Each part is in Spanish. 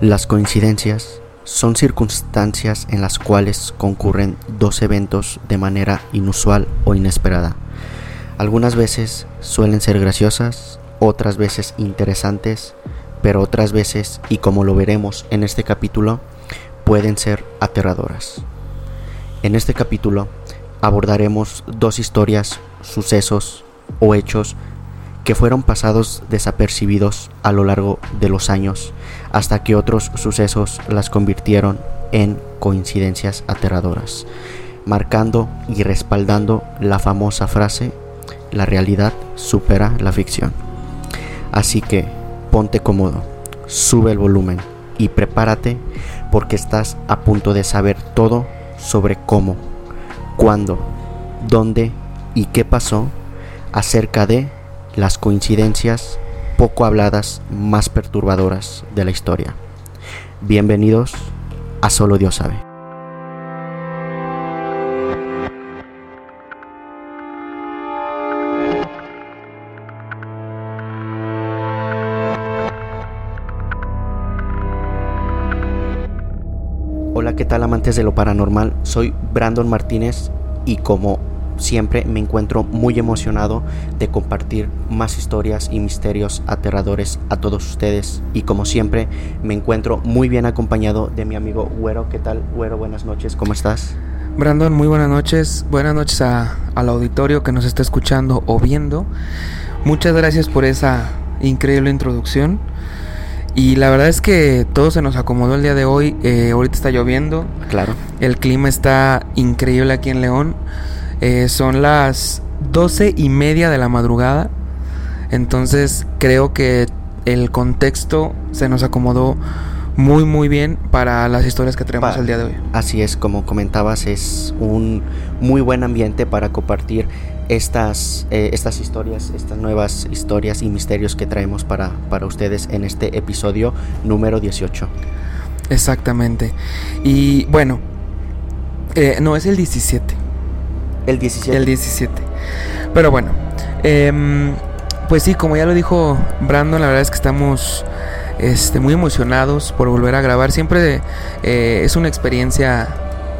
Las coincidencias son circunstancias en las cuales concurren dos eventos de manera inusual o inesperada. Algunas veces suelen ser graciosas, otras veces interesantes, pero otras veces, y como lo veremos en este capítulo, pueden ser aterradoras. En este capítulo abordaremos dos historias, sucesos o hechos que fueron pasados desapercibidos a lo largo de los años, hasta que otros sucesos las convirtieron en coincidencias aterradoras, marcando y respaldando la famosa frase, la realidad supera la ficción. Así que ponte cómodo, sube el volumen y prepárate porque estás a punto de saber todo sobre cómo, cuándo, dónde y qué pasó acerca de las coincidencias poco habladas más perturbadoras de la historia. Bienvenidos a Solo Dios sabe. Hola, ¿qué tal amantes de lo paranormal? Soy Brandon Martínez y como siempre me encuentro muy emocionado de compartir más historias y misterios aterradores a todos ustedes. Y como siempre, me encuentro muy bien acompañado de mi amigo Güero. ¿Qué tal, Güero? Buenas noches, ¿cómo estás? Brandon, muy buenas noches. Buenas noches a, al auditorio que nos está escuchando o viendo. Muchas gracias por esa increíble introducción. Y la verdad es que todo se nos acomodó el día de hoy. Eh, ahorita está lloviendo. Claro. El clima está increíble aquí en León. Eh, son las doce y media de la madrugada. Entonces creo que el contexto se nos acomodó muy muy bien para las historias que tenemos el día de hoy. Así es, como comentabas, es un muy buen ambiente para compartir estas, eh, estas historias, estas nuevas historias y misterios que traemos para, para ustedes en este episodio número 18. Exactamente. Y bueno, eh, no es el 17. El 17. El 17. Pero bueno, em, pues sí, como ya lo dijo Brandon, la verdad es que estamos este, muy emocionados por volver a grabar. Siempre eh, es una experiencia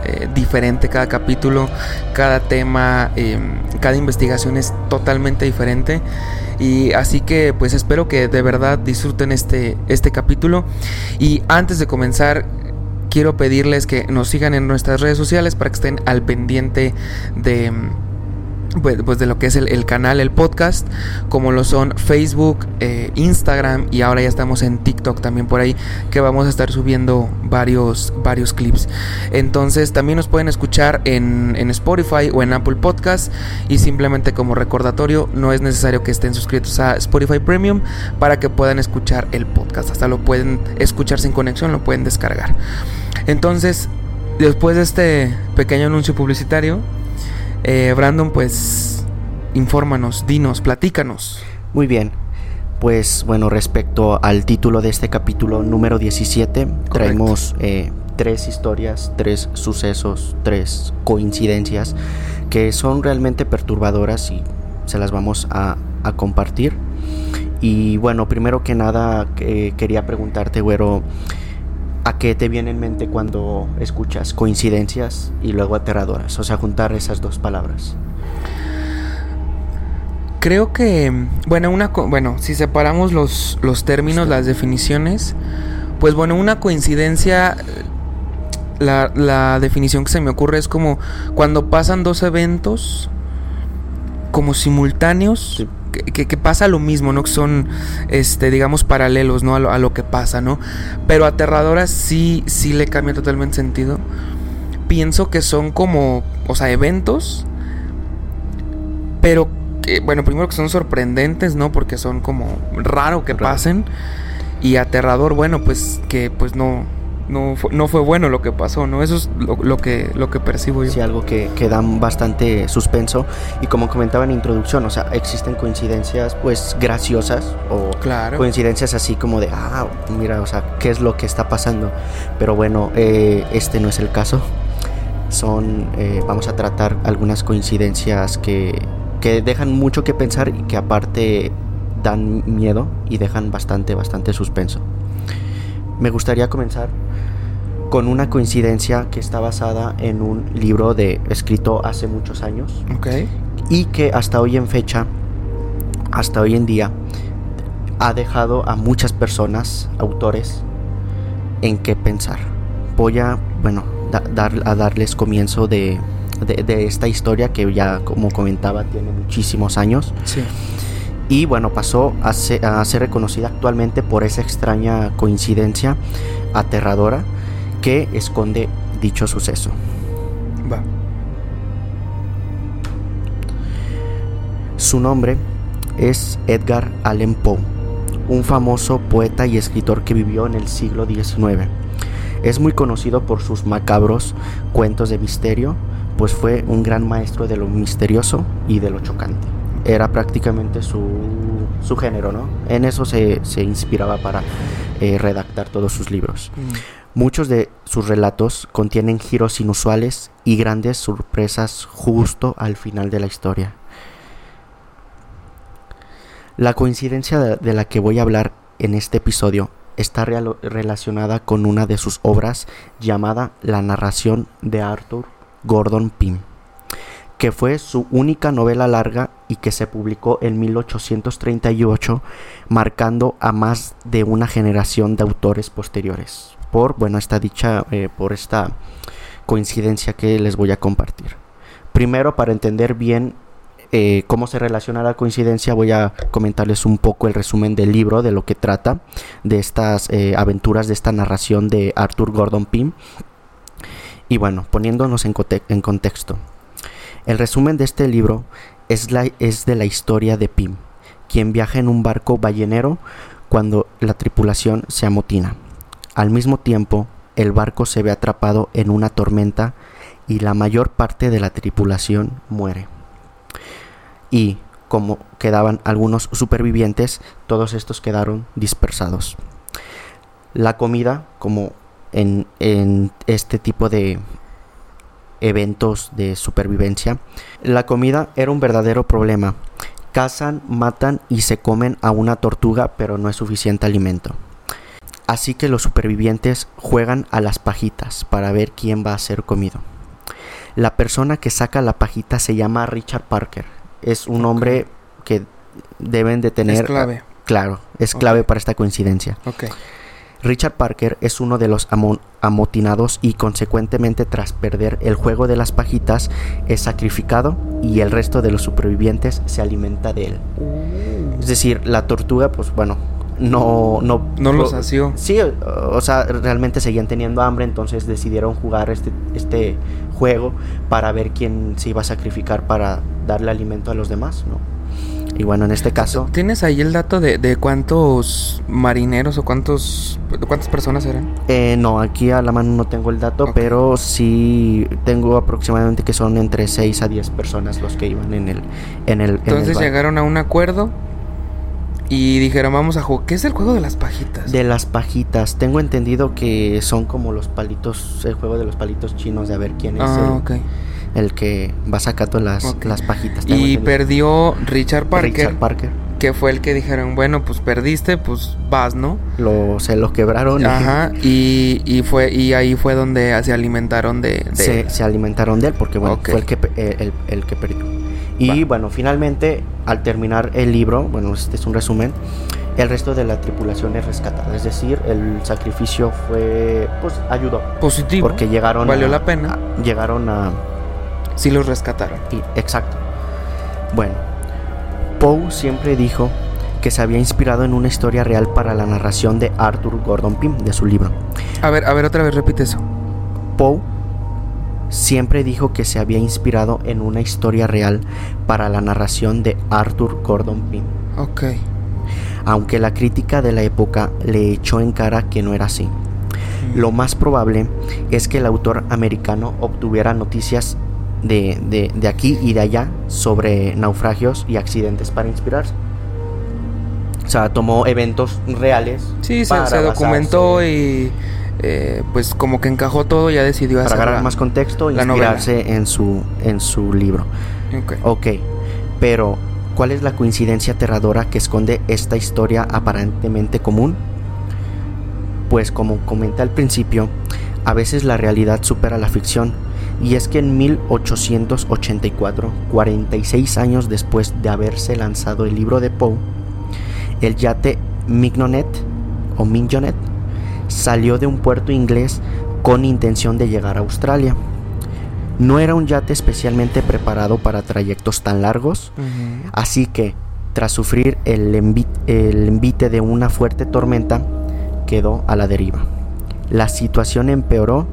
eh, diferente cada capítulo, cada tema, em, cada investigación es totalmente diferente. Y así que pues espero que de verdad disfruten este, este capítulo. Y antes de comenzar, quiero pedirles que nos sigan en nuestras redes sociales para que estén al pendiente de pues, pues, de lo que es el, canal, el podcast, como lo son Facebook, eh, Instagram y ahora ya estamos en TikTok también por ahí, que vamos a estar subiendo varios, varios clips. Entonces también nos pueden escuchar en, en Spotify o en Apple Podcast y simplemente como recordatorio, no es necesario que estén suscritos a Spotify Premium para que puedan escuchar el podcast. Hasta lo pueden escuchar sin conexión, lo pueden descargar. Entonces, después de este pequeño anuncio publicitario, eh, Brandon, pues, infórmanos, dinos, platícanos. Muy bien. Pues bueno, respecto al título de este capítulo número 17, traemos eh, tres historias, tres sucesos, tres coincidencias que son realmente perturbadoras y se las vamos a, compartir. Y bueno, primero que nada eh, quería preguntarte, güero, ¿A qué te viene en mente cuando escuchas coincidencias y luego aterradoras? O sea, juntar esas dos palabras. Creo que, bueno, una, bueno, si separamos los, los términos, las definiciones, pues bueno, una coincidencia, la, la definición que se me ocurre es como cuando pasan dos eventos como simultáneos, que, pasa lo mismo, ¿no? Que son, este, digamos, paralelos, ¿no? A lo, que pasa, ¿no? Pero aterradoras sí, sí le cambia totalmente sentido. Pienso que son como, o sea, eventos, pero que, bueno, primero que son sorprendentes, ¿no? Porque son como raro que pasen. Y aterrador, bueno, pues que pues no, no fue, no fue bueno lo que pasó, ¿no? Eso es lo, que, lo que percibo yo. Sí, algo que, que dan bastante suspenso. Y como comentaba en introducción, o sea, existen coincidencias pues graciosas o coincidencias así como de, ah, mira, o sea, ¿qué es lo que está pasando? Pero bueno, eh, este no es el caso. Son, eh, vamos a tratar algunas coincidencias que, que dejan mucho que pensar y que aparte dan miedo y dejan bastante, bastante suspenso. Me gustaría comenzar con una coincidencia que está basada en un libro de escrito hace muchos años Ok. y que hasta hoy en fecha, hasta hoy en día, ha dejado a muchas personas, autores, en qué pensar. Voy a, bueno, da- dar, a darles comienzo de, de- de esta historia que ya, como comentaba, tiene muchísimos años. Sí. Y bueno, pasó a ser, a ser reconocida actualmente por esa extraña coincidencia aterradora que esconde dicho suceso. Va. Su nombre es Edgar Allan Poe, un famoso poeta y escritor que vivió en el siglo XIX. Es muy conocido por sus macabros cuentos de misterio, pues fue un gran maestro de lo misterioso y de lo chocante. Era prácticamente su, su género, ¿no? En eso se, se inspiraba para eh, redactar todos sus libros. Mm. Muchos de sus relatos contienen giros inusuales y grandes sorpresas justo al final de la historia. La coincidencia de, de la que voy a hablar en este episodio está relacionada con una de sus obras llamada La narración de Arthur Gordon Pym, que fue su única novela larga y que se publicó en 1838, marcando a más de una generación de autores posteriores. Por, bueno, esta dicha, eh, por esta coincidencia que les voy a compartir. Primero, para entender bien eh, cómo se relaciona la coincidencia, voy a comentarles un poco el resumen del libro, de lo que trata, de estas eh, aventuras, de esta narración de Arthur Gordon Pym. Y bueno, poniéndonos en, conte- en contexto. El resumen de este libro es, la, es de la historia de Pym, quien viaja en un barco ballenero cuando la tripulación se amotina. Al mismo tiempo, el barco se ve atrapado en una tormenta y la mayor parte de la tripulación muere. Y como quedaban algunos supervivientes, todos estos quedaron dispersados. La comida, como en, en este tipo de eventos de supervivencia, la comida era un verdadero problema. Cazan, matan y se comen a una tortuga, pero no es suficiente alimento. Así que los supervivientes juegan a las pajitas para ver quién va a ser comido. La persona que saca la pajita se llama Richard Parker. Es un hombre que deben de tener... Es clave. Claro, es clave para esta coincidencia. Ok. Richard Parker es uno de los amo- amotinados y consecuentemente tras perder el juego de las pajitas es sacrificado y el resto de los supervivientes se alimenta de él. Es decir, la tortuga pues bueno, no... No, No lo pro- sació. Sí, o, o sea, realmente seguían teniendo hambre, entonces decidieron jugar este, este juego para ver quién se iba a sacrificar para darle alimento a los demás, ¿no? Y bueno, en este caso... ¿Tienes ahí el dato de, de cuántos marineros o cuántos cuántas personas eran? Eh, no, aquí a la mano no tengo el dato, pero sí tengo aproximadamente que son entre 6 a 10 personas los que iban en el en el en el Entonces llegaron a un acuerdo y dijeron, vamos a jugar. ¿Qué es el juego de las pajitas? de las pajitas. Tengo entendido que son como los palitos, el juego de los palitos chinos de a ver quién es ah, el, ok. El que va sacando las, Ok. las pajitas. Y perdió Richard Parker, Richard Parker. que fue el que dijeron, bueno, pues perdiste, pues vas, ¿no? Lo, se lo quebraron y Ajá, y, y fue y ahí fue donde se alimentaron de... de- se, se alimentaron de él porque bueno, fue el que, el, el que perdió. Y Va. bueno, finalmente, al terminar el libro, bueno, este es un resumen, el resto de la tripulación es rescatada. Es decir, el sacrificio fue, pues, ayudó. Positivo. Porque llegaron Valió a- la pena. a- llegaron a... Sí los rescataron. y- exacto. Bueno, Poe siempre dijo que se había inspirado en una historia real para la narración de Arthur Gordon Pym, de su libro. A ver, a ver, otra vez repite eso. Poe siempre dijo que se había inspirado en una historia real para la narración de Arthur Gordon Pym, Ok. aunque la crítica de la época le echó en cara que no era así. Lo más probable es que el autor americano obtuviera noticias de, de- de aquí y de allá sobre naufragios y accidentes para inspirarse. O sea, tomó eventos reales. Sí, se, para se documentó basarse- y eh, pues como que encajó todo y ya decidió Para hacer agarrar la- más contexto, la inspirarse en su, en su libro. Ok. Ok, pero ¿cuál es la coincidencia aterradora que esconde esta historia aparentemente común? pues como comenté al principio, a veces la realidad supera la ficción, y es que en 1884, 46 años después de haberse lanzado el libro de Poe, el yate Mignonet o Mignonet salió de un puerto inglés con intención de llegar a Australia. No era un yate especialmente preparado para trayectos tan largos, así que tras sufrir el, el envite de una fuerte tormenta, quedó a la deriva. La situación empeoró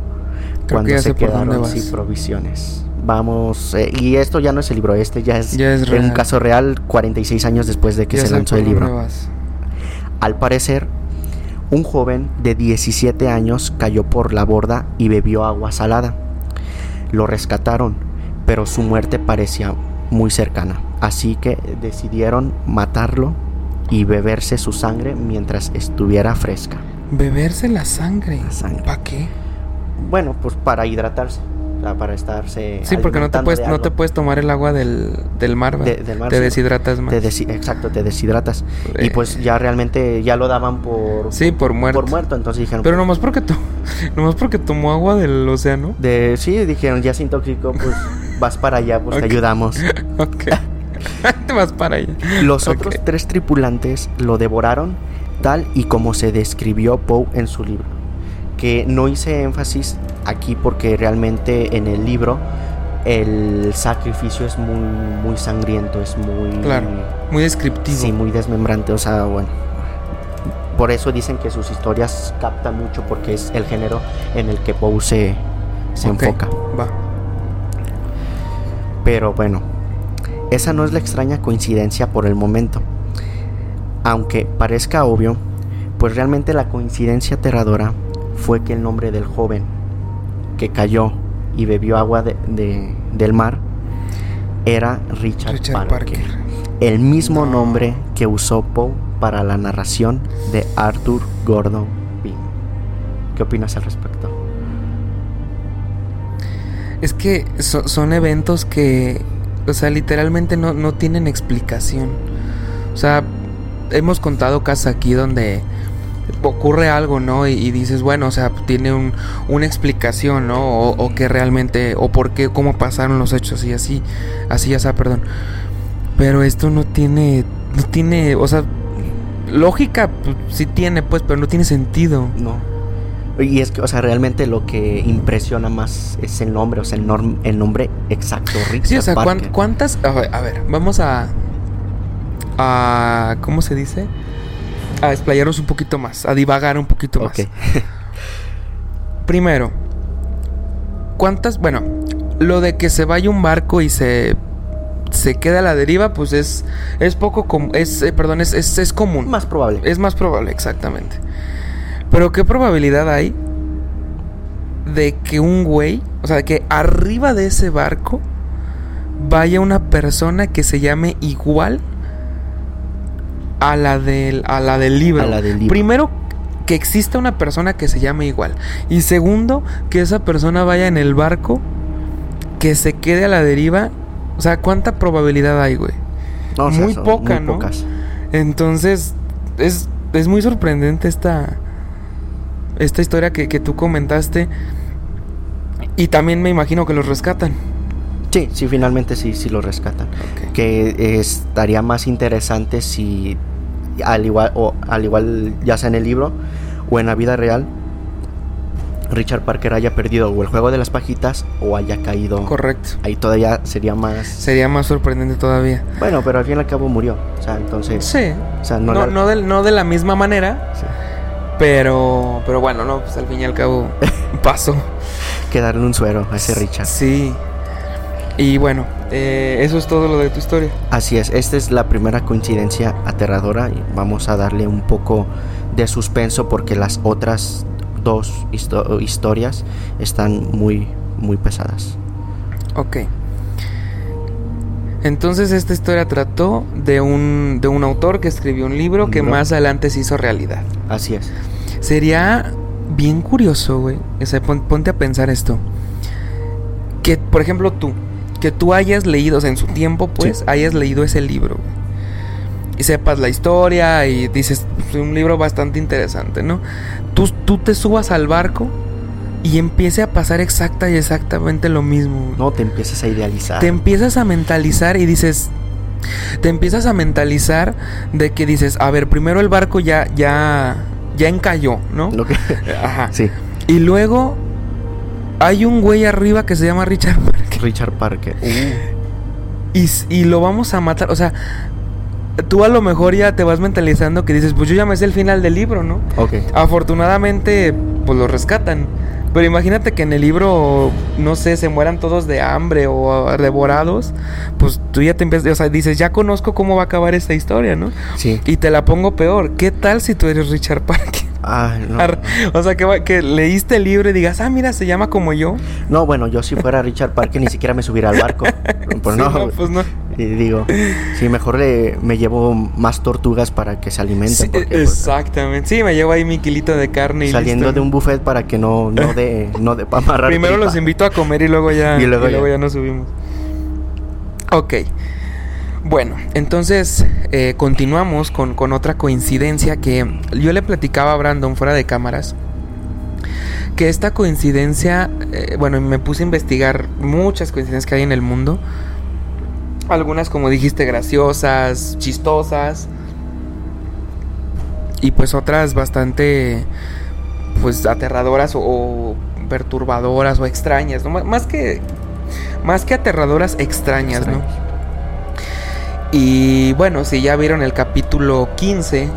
cuando se quedaron sin provisiones. Vamos, eh, y esto ya no es el libro, este ya es, un caso real 46 años después de que se lanzó el libro. Al parecer, un joven de 17 años cayó por la borda y bebió agua salada. Lo rescataron, pero su muerte parecía muy cercana, así que decidieron matarlo y beberse su sangre mientras estuviera fresca. ¿Beberse la sangre? La sangre. ¿Para qué? Bueno, pues para hidratarse. O sea, para estarse. Sí, porque no te puedes, no te puedes tomar el agua del, del mar, del mar Te deshidratas más. exacto, te deshidratas. Y pues ya realmente ya lo daban por. Sí, por muerto. Por muerto, entonces dijeron. Pero nomás porque, nomás porque tomó agua del océano. De, sí, dijeron, ya se intoxicó, pues vas para allá, pues te ayudamos. ok. te vas para allá. Los otros tres tripulantes lo devoraron tal y como se describió Poe en su libro que no hice énfasis aquí porque realmente en el libro el sacrificio es muy, muy sangriento, es muy... Claro, muy descriptivo. Sí, muy desmembrante, o sea, bueno. Por eso dicen que sus historias captan mucho porque es el género en el que Poe se, enfoca. Va. Pero bueno, esa no es la extraña coincidencia por el momento. Aunque parezca obvio, pues realmente la coincidencia aterradora fue que el nombre del joven que cayó y bebió agua de, del mar era Richard, Parker, el mismo nombre que usó Poe para la narración de Arthur Gordon Pym. ¿Qué opinas al respecto? Es que son eventos que, o sea, literalmente no, no tienen explicación. O sea, hemos contado casos aquí donde ocurre algo, ¿no? Y, dices, bueno, o sea, tiene un, una explicación, ¿no? O, que realmente, o por qué, cómo pasaron los hechos y así, así ya sea, perdón. Pero esto no tiene, no tiene, o sea, lógica pues, sí tiene, pues, pero no tiene sentido. No. Y es que, o sea, realmente lo que impresiona más es el nombre, o sea, el, el nombre exacto, Richard Sí, o sea, ¿cuántas? A ver, a ver, vamos a... a ¿Cómo se dice? A explayarnos un poquito más, a divagar un poquito más. Primero, ¿cuántas? Bueno, lo de que se vaya un barco y se se queda a la deriva, pues es es poco común, es eh, perdón, es, es, es común. Más probable. Es más probable, exactamente. Pero ¿qué probabilidad hay de que un güey, o sea, que arriba de ese barco vaya una persona que se llame igual a la del, a la del libro. Primero, que exista una persona que se llame igual. Y segundo, que esa persona vaya en el barco, que se quede a la deriva. O sea, ¿cuánta probabilidad hay, güey? muy poca, ¿no? Entonces, es, es muy sorprendente esta, esta historia que, que tú comentaste. Y también me imagino que los rescatan. Sí, sí, finalmente sí, sí lo rescatan. Que estaría más interesante si, al igual, o al igual ya sea en el libro o en la vida real, Richard Parker haya perdido o el juego de las pajitas o haya caído. Correcto. Ahí todavía sería más. Sería más sorprendente todavía. Bueno, pero al fin y al cabo murió. O sea, entonces. Sí. O sea, no, no, de, no de la misma manera. Sí. Pero, pero bueno, no, pues al fin y al cabo pasó. Quedaron un suero a ese Richard. Sí. Y bueno, eh, eso es todo lo de tu historia. Así es, esta es la primera coincidencia aterradora y vamos a darle un poco de suspenso porque las otras dos historias están muy, muy pesadas. Ok. Entonces esta historia trató de un, de un autor que escribió un libro que más adelante se hizo realidad. Así es. Sería bien curioso, güey. O sea, ponte a pensar esto. Que, por ejemplo, tú, que tú hayas leído, o sea, en su tiempo, pues, hayas leído ese libro. Y sepas la historia y dices, un libro bastante interesante, ¿no? Tú, tú te subas al barco y empiece a pasar exacta y exactamente lo mismo. No, te empiezas a idealizar. Te empiezas a mentalizar y dices, te empiezas a mentalizar de que dices, a ver, primero el barco ya, ya, ya encalló, ¿no? Lo que... Ajá. Sí, Y luego hay un güey arriba que se llama Richard. Richard Parker. Uh, Y, y lo vamos a matar. O sea, tú a lo mejor ya te vas mentalizando que dices, pues yo ya me sé el final del libro, ¿no? ok. Afortunadamente, pues lo rescatan. Pero imagínate que en el libro, no sé, se mueran todos de hambre o devorados. Pues tú ya te empiezas, o sea, dices, ya conozco cómo va a acabar esta historia, ¿no? Sí. Y te la pongo peor. ¿Qué tal si tú eres Richard Parker? No. O sea, que, que leíste el libro y digas, ah, mira, se llama como yo. No, bueno, yo si fuera Richard Parker ni siquiera me subiera al barco. Pues Sí, no, pues no. Y digo, sí, mejor le, me llevo más tortugas para que se alimenten. Sí, porque, pues, exactamente. Sí, me llevo ahí mi kilito de carne y saliendo listo. de un buffet para que no, no de, no de. Primero tripa. los invito a comer y luego ya, Y luego ya. ya nos subimos. Ok. Bueno, entonces eh, continuamos con, con otra coincidencia que yo le platicaba a Brandon fuera de cámaras. Que esta coincidencia, eh, bueno, me puse a investigar muchas coincidencias que hay en el mundo. Algunas, como dijiste, graciosas, chistosas. Y pues otras bastante, pues aterradoras o, perturbadoras o extrañas, ¿no? Má- Más que, más que aterradoras, extrañas, ¿no? Y bueno, si ya vieron el capítulo 15,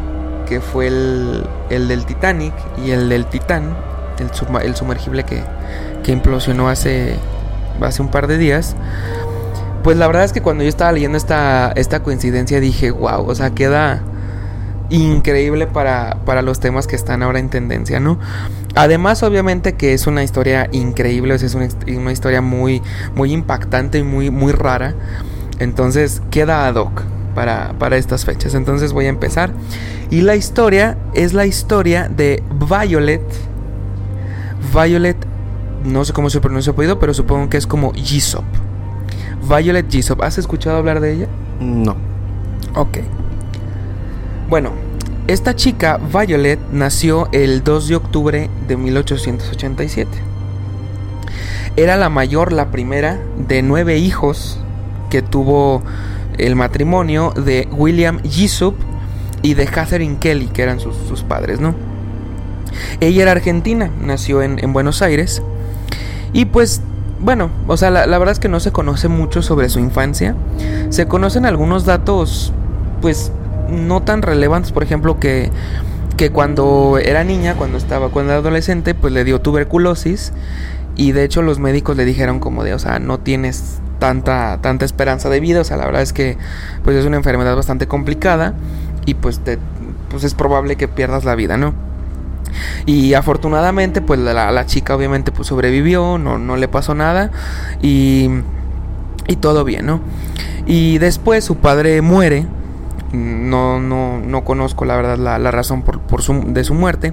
que fue el, el del Titanic y el del Titán, el, el sumergible que, que implosionó hace, hace un par de días, pues la verdad es que cuando yo estaba leyendo esta, esta coincidencia dije, wow, o sea, queda increíble para, para los temas que están ahora en tendencia, ¿no? Además, obviamente que es una historia increíble, es una, una historia muy, muy impactante y muy, muy rara. Entonces queda ad hoc para, para estas fechas. Entonces voy a empezar. Y la historia es la historia de Violet. Violet, no sé cómo se pronuncia apellido, pero supongo que es como Jisop. Violet Jisop. ¿Has escuchado hablar de ella? No. Ok. Bueno, esta chica, Violet, nació el 2 de octubre de 1887. Era la mayor, la primera de nueve hijos que tuvo el matrimonio de William Jisup y de Catherine Kelly, que eran sus, sus padres, ¿no? Ella era argentina, nació en, en Buenos Aires. Y pues, bueno, o sea, la, la verdad es que no se conoce mucho sobre su infancia. Se conocen algunos datos, pues, no tan relevantes, por ejemplo, que, que cuando era niña, cuando estaba, cuando era adolescente, pues le dio tuberculosis. Y de hecho los médicos le dijeron como de, o sea, no tienes tanta, tanta esperanza de vida. O sea, la verdad es que pues es una enfermedad bastante complicada. Y pues, te, pues es probable que pierdas la vida, ¿no? Y afortunadamente, pues la, la chica obviamente pues, sobrevivió, no, no le pasó nada. Y, y todo bien, ¿no? Y después su padre muere. No, no, no conozco la verdad la, la razón por, por su, de su muerte.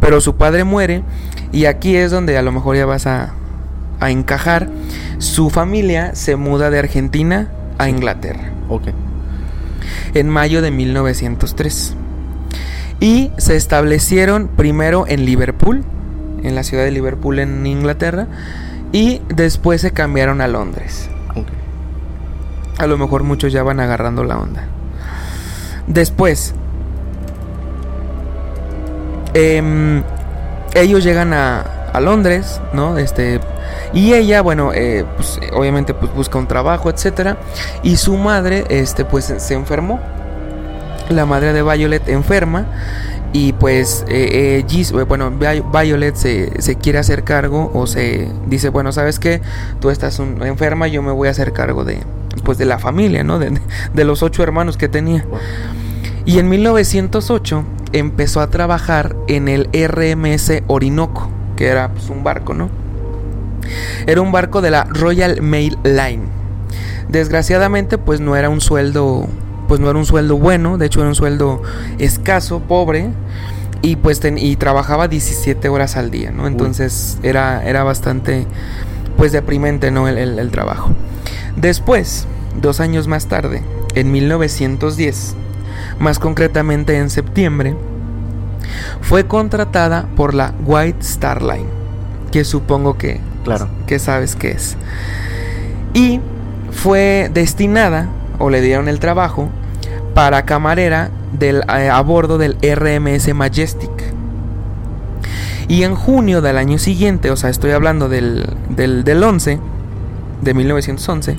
Pero su padre muere. Y aquí es donde a lo mejor ya vas a, a encajar. Su familia se muda de Argentina a Inglaterra Ok. en mayo de 1903. Y se establecieron primero en Liverpool, en la ciudad de Liverpool en Inglaterra, y después se cambiaron a Londres. A lo mejor muchos ya van agarrando la onda. Después, em, ellos llegan a, a Londres, ¿no? Este, y ella, bueno, eh, pues, eh, obviamente pues, busca un trabajo, etcétera. Y su madre, este, pues se- enfermó. La madre de Violet enferma. Y pues, eh, eh, eh, bueno, Vi- Violet se, se quiere hacer cargo o se dice, bueno, ¿sabes qué? Tú estás enferma, yo me voy a hacer cargo de, pues, de la familia, ¿no? De, de los ocho hermanos que tenía. Y en 1908 empezó a trabajar en el RMS Orinoco, que era pues, un barco, ¿no? Era un barco de la Royal Mail Line. Desgraciadamente, pues no era un sueldo, pues no era un sueldo bueno, de hecho era un sueldo escaso, pobre, y pues ten- y trabajaba 17 horas al día, ¿no? Entonces era, era bastante, pues deprimente, ¿no? El, el- el trabajo. Después, dos años más tarde, en 1910, más concretamente en septiembre, fue contratada por la White Star Line, que supongo que, Claro. que sabes qué es. Y fue destinada, o le dieron el trabajo, para camarera eh, a bordo del RMS Majestic. Y en junio del año siguiente, o sea, estoy hablando del, del, del 11, de 1911,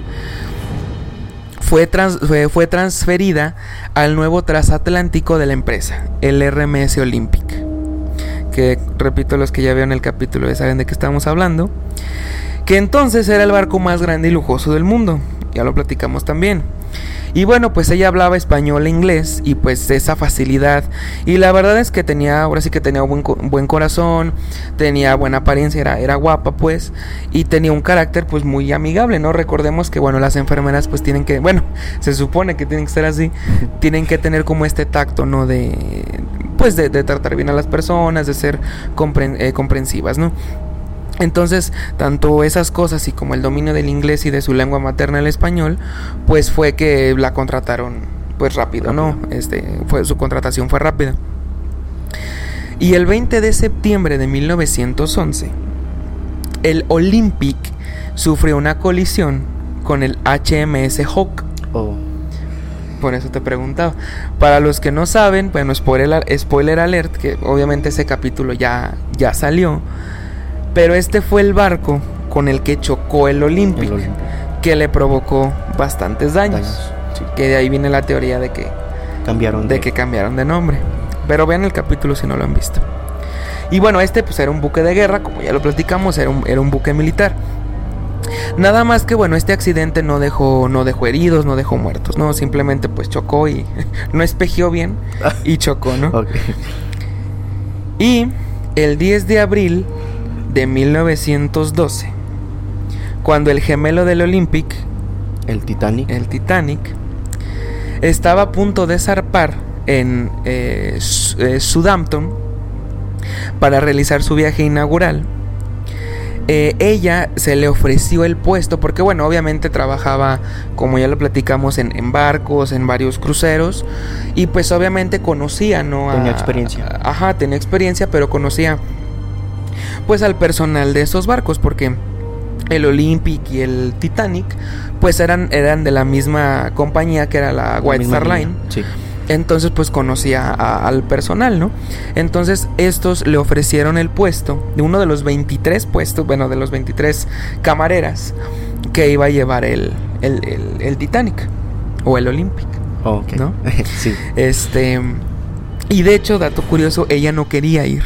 fue, fue, fue transferida al nuevo transatlántico de la empresa, el RMS Olympic. Que repito, los que ya vieron el capítulo ya saben de qué estamos hablando. Que entonces era el barco más grande y lujoso del mundo. Ya lo platicamos también. Y bueno, pues ella hablaba español e inglés y pues esa facilidad. Y la verdad es que tenía, ahora sí que tenía buen, buen corazón, tenía buena apariencia, era, era guapa pues. Y tenía un carácter pues muy amigable, ¿no? Recordemos que bueno, las enfermeras pues tienen que, bueno, se supone que tienen que ser así, tienen que tener como este tacto, ¿no? De, pues de, de tratar bien a las personas, de ser compren- eh, comprensivas, ¿no? Entonces, tanto esas cosas y como el dominio del inglés y de su lengua materna el español, pues fue que la contrataron pues rápido, ¿no? Este fue su contratación fue rápida. Y el 20 de septiembre de 1911, el Olympic sufrió una colisión con el HMS Hawk. Oh, Por eso te preguntaba. Para los que no saben, bueno, spoiler, spoiler alert, que obviamente ese capítulo ya, ya salió. Pero este fue el barco con el que chocó el Olympic, el Olympic. que le provocó bastantes daños. Daños, sí. Que de ahí viene la teoría de que, Cambiaron de que cambiaron de nombre. Pero vean el capítulo si no lo han visto. Y bueno, este pues era un buque de guerra, como ya lo platicamos, era un, era un buque militar. Nada más que bueno, este accidente no dejó, no dejó heridos, no dejó muertos, no, simplemente pues chocó y no espejió bien y chocó, ¿no? Ok. Y el 10 de abril de 1912, cuando el gemelo del Olympic, El Titanic. el Titanic, estaba a punto de zarpar en eh, eh, Southampton para realizar su viaje inaugural. eh, ella se le ofreció el puesto porque bueno obviamente trabajaba como ya lo platicamos en, en barcos en varios cruceros y pues obviamente conocía no Tenía experiencia. a- ajá tenía experiencia pero conocía pues al personal de esos barcos porque el Olympic y el Titanic pues eran eran de la misma compañía que era la White Star. Line Sí. entonces pues conocía a- al personal, ¿no? Entonces estos le ofrecieron el puesto de uno de los 23 puestos, bueno, de los 23 camareras que iba a llevar el, el, el- el Titanic o el Olympic. Oh. ¿No? sí. Este, y de hecho, dato curioso, ella no quería ir.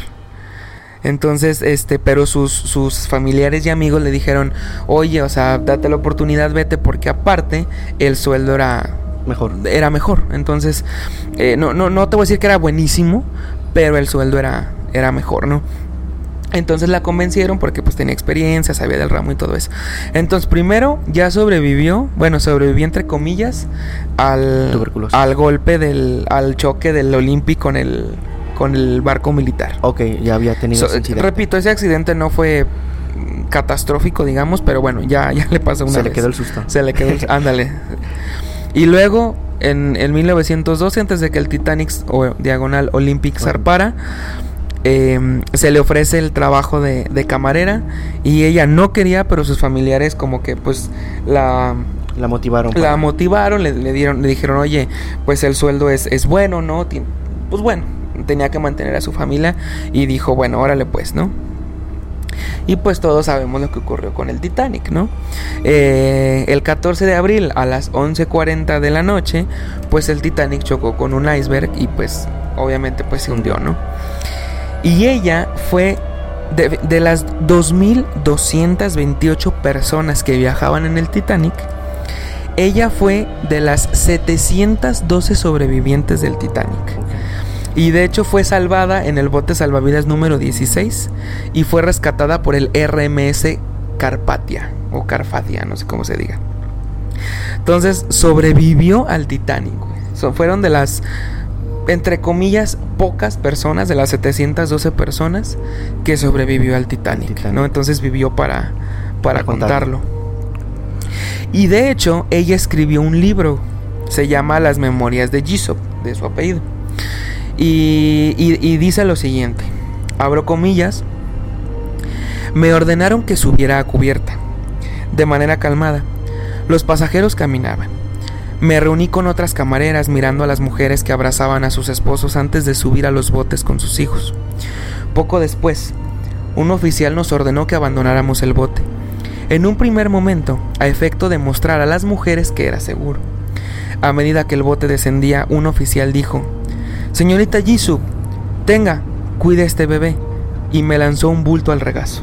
Entonces, este, pero sus, sus familiares y amigos le dijeron, oye, o sea, date la oportunidad, vete, porque aparte el sueldo era Mejor. era mejor. Entonces, eh, no, no, no te voy a decir que era buenísimo, pero el sueldo era, era mejor, ¿no? Entonces la convencieron porque pues tenía experiencia, sabía del ramo y todo eso. Entonces primero ya sobrevivió, bueno, sobrevivió entre comillas al, al golpe del, al choque del Olympic con el, con el barco militar. Ok, ya había tenido So, ese incidente. repito, ese accidente no fue mm, catastrófico, digamos, pero bueno, ya, ya le pasó una Se le quedó el susto. Se le quedó el... ándale. Y luego, en, en 1912, antes de que el Titanic o Diagonal Olympic zarpara, eh, se le ofrece el trabajo de, de camarera y ella no quería, pero sus familiares como que pues la, La motivaron. la motivaron, le, le dieron, le dijeron, oye, pues el sueldo es, es bueno, ¿no? Pues bueno, tenía que mantener a su familia y dijo, bueno, órale pues, ¿no? Y pues todos sabemos lo que ocurrió con el Titanic, ¿no? Eh, el 14 de abril a las 11.40 de la noche, pues el Titanic chocó con un iceberg y pues obviamente pues se hundió, ¿no? Y ella fue de, de las 2.228 personas que viajaban en el Titanic, ella fue de las 712 sobrevivientes del Titanic. Y de hecho fue salvada en el bote salvavidas número 16 y fue rescatada por el RMS Carpatia o Carpathia, no sé cómo se diga. Entonces sobrevivió al Titanic. So, fueron de las, entre comillas, pocas personas, de las 712 personas que sobrevivió al Titanic. Titanic. ¿no? Entonces vivió para, para Para contarlo. contarlo. Y de hecho, ella escribió un libro. Se llama Las Memorias de Jisop, de su apellido. Y, dice lo siguiente, abro comillas, me ordenaron que subiera a cubierta, de manera calmada. Los pasajeros caminaban. Me reuní con otras camareras mirando a las mujeres que abrazaban a sus esposos antes de subir a los botes con sus hijos. Poco después, un oficial nos ordenó que abandonáramos el bote, en un primer momento, a efecto de mostrar a las mujeres que era seguro. A medida que el bote descendía, un oficial dijo, Señorita Jisoo, tenga, cuide a este bebé, y me lanzó un bulto al regazo.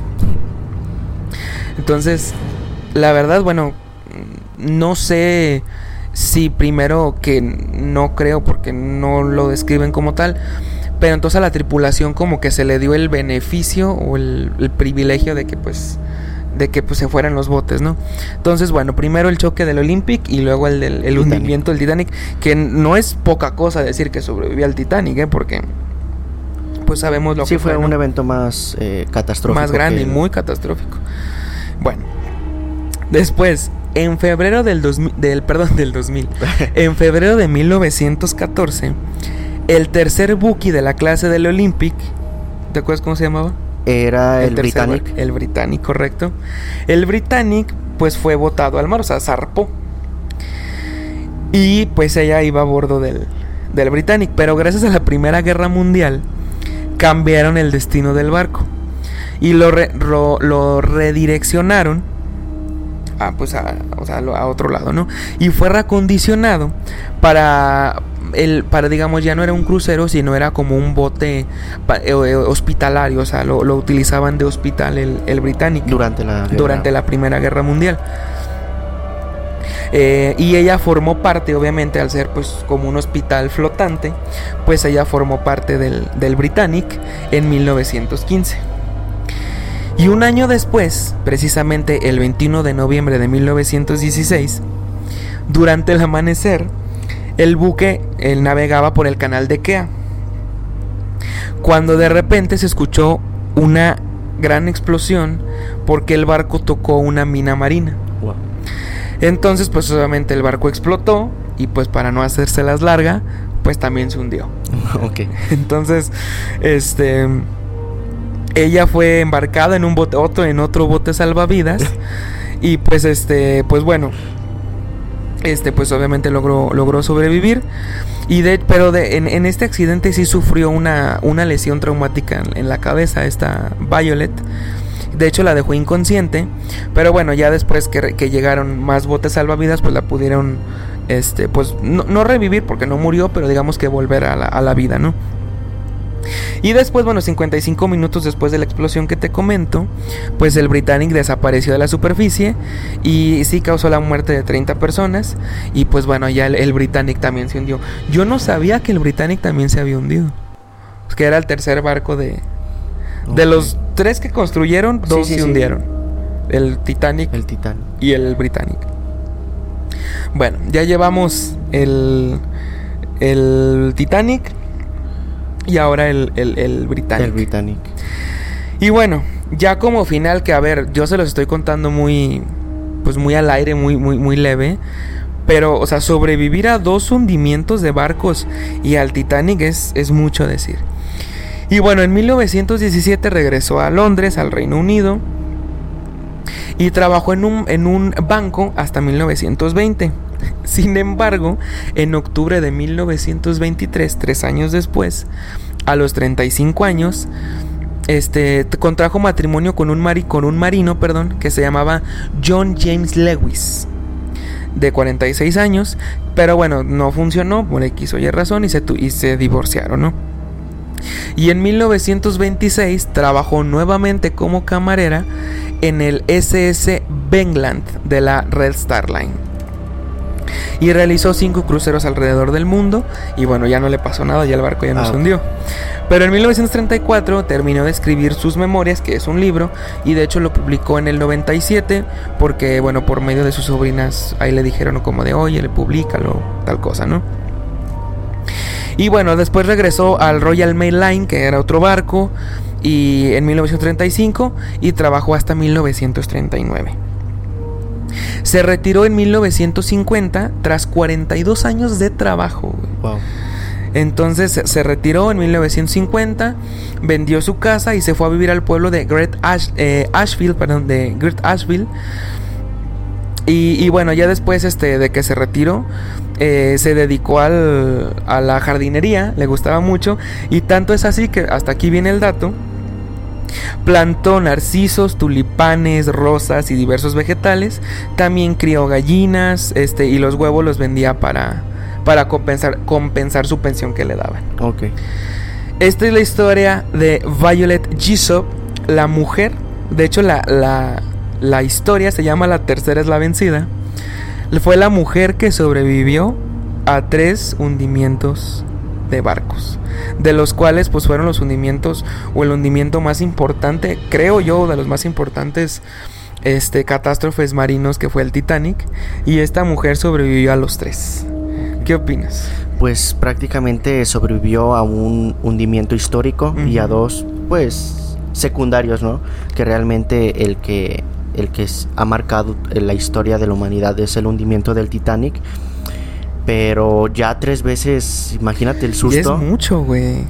Entonces, la verdad, bueno, no sé si primero que no creo porque no lo describen como tal, pero entonces a la tripulación como que se le dio el beneficio o el, privilegio de que pues de que pues se fueran los botes, ¿no? Entonces, bueno, primero el choque del Olympic y luego el del hundimiento del Titanic, que no es poca cosa decir que sobrevivió al Titanic, ¿eh? Porque pues sabemos lo sí, que fue. fue un evento más eh, catastrófico. Más grande y muy catastrófico. Bueno, después, en febrero del, del, perdón, del 2000, en febrero de 1914, el tercer buki de la clase del Olympic, ¿te acuerdas cómo se llamaba? Era el, Britannic. El Britannic, correcto. El Britannic, pues fue botado al mar, o sea, zarpó. Y pues ella iba a bordo del, del Britannic, pero gracias a la Primera Guerra Mundial cambiaron el destino del barco y lo, lo, redireccionaron a, pues a, a, otro lado, ¿no? Y fue recondicionado para el para digamos ya no era un crucero sino era como un bote eh, eh, hospitalario o sea lo, utilizaban de hospital el, el británico durante la durante la primera guerra mundial eh, y ella formó parte, obviamente, al ser pues como un hospital flotante, pues ella formó parte del, del Britannic en 1915. Y un año después, precisamente el 21 de noviembre de 1916, durante el amanecer, el buque él navegaba por el canal de Kea. Cuando de repente se escuchó una gran explosión porque el barco tocó una mina marina. Entonces, pues obviamente el barco explotó y pues para no hacérselas larga, pues también se hundió. ok. Entonces, este ella fue embarcada en un bote, otro, en otro bote salvavidas. y pues este, pues bueno. Este, pues obviamente logró, logró sobrevivir. Y de, pero de, en, este accidente sí sufrió una, una lesión traumática en, la cabeza, esta Violet. De hecho la dejó inconsciente. Pero bueno, ya después que, llegaron más botes salvavidas, pues la pudieron, este, pues no, revivir porque no murió, pero digamos que volver a la, a la vida, ¿no? Y después, bueno, 55 minutos después de la explosión que te comento, pues el Britannic desapareció de la superficie y sí causó la muerte de 30 personas. Y pues bueno, ya el, Britannic también se hundió. Yo no sabía que el Britannic también se había hundido. que era el tercer barco de... De los tres que construyeron, dos se hundieron. El Titanic. El Titanic. Y el Britannic. Bueno, ya llevamos el, el Titanic, y ahora el, el, el Britannic. El Britannic. Y bueno, ya como final, que a ver, yo se los estoy contando muy, pues muy al aire, muy, muy, muy leve. Pero, o sea, sobrevivir a dos hundimientos de barcos y al Titanic es, es mucho decir. Y bueno, en 1917 regresó a Londres, al Reino Unido, y trabajó en un, en un banco hasta 1920. Sin embargo, en octubre de 1923, tres años después, a los 35 años, este, contrajo matrimonio con un, con un marino perdón, que se llamaba John James Lewis, de 46 años, pero bueno, no funcionó por X o Y razón y se, y se divorciaron, ¿no? Y en 1926 trabajó nuevamente como camarera en el SS Bengland de la Red Star Line y realizó cinco cruceros alrededor del mundo y bueno, ya no le pasó nada, ya el barco ya no ah, se hundió. Pero en 1934 terminó de escribir sus memorias, que es un libro, y de hecho lo publicó en el 97 porque bueno, por medio de sus sobrinas ahí le dijeron como de, oye, le públicalo, tal cosa, ¿no? Y bueno, después regresó al Royal Mail Line, que era otro barco, y en 1935 y trabajó hasta 1939. Se retiró en 1950 tras 42 años de trabajo. Entonces se retiró en 1950, vendió su casa y se fue a vivir al pueblo de Great eh, Asheville, perdón, de Great Asheville. Y, bueno, ya después este, de que se retiró, eh, se dedicó al, a la jardinería, le gustaba mucho. Y tanto es así que hasta aquí viene el dato. Plantó narcisos, tulipanes, rosas y diversos vegetales. También crió gallinas este, y los huevos los vendía para, para compensar, compensar su pensión que le daban. Ok. Esta es la historia de Violet Gisop, la mujer. De hecho, la, la, la historia se llama La tercera es la vencida. Fue la mujer que sobrevivió a tres hundimientos de barcos, de los cuales pues fueron los hundimientos o el hundimiento más importante, creo yo, de los más importantes este catástrofes marinos que fue el Titanic y esta mujer sobrevivió a los tres. ¿Qué opinas? Pues prácticamente sobrevivió a un hundimiento histórico y a dos pues secundarios, ¿no? Que realmente el que el que ha marcado la historia de la humanidad es el hundimiento del Titanic. Pero ya tres veces, imagínate el susto. Ya es mucho, güey.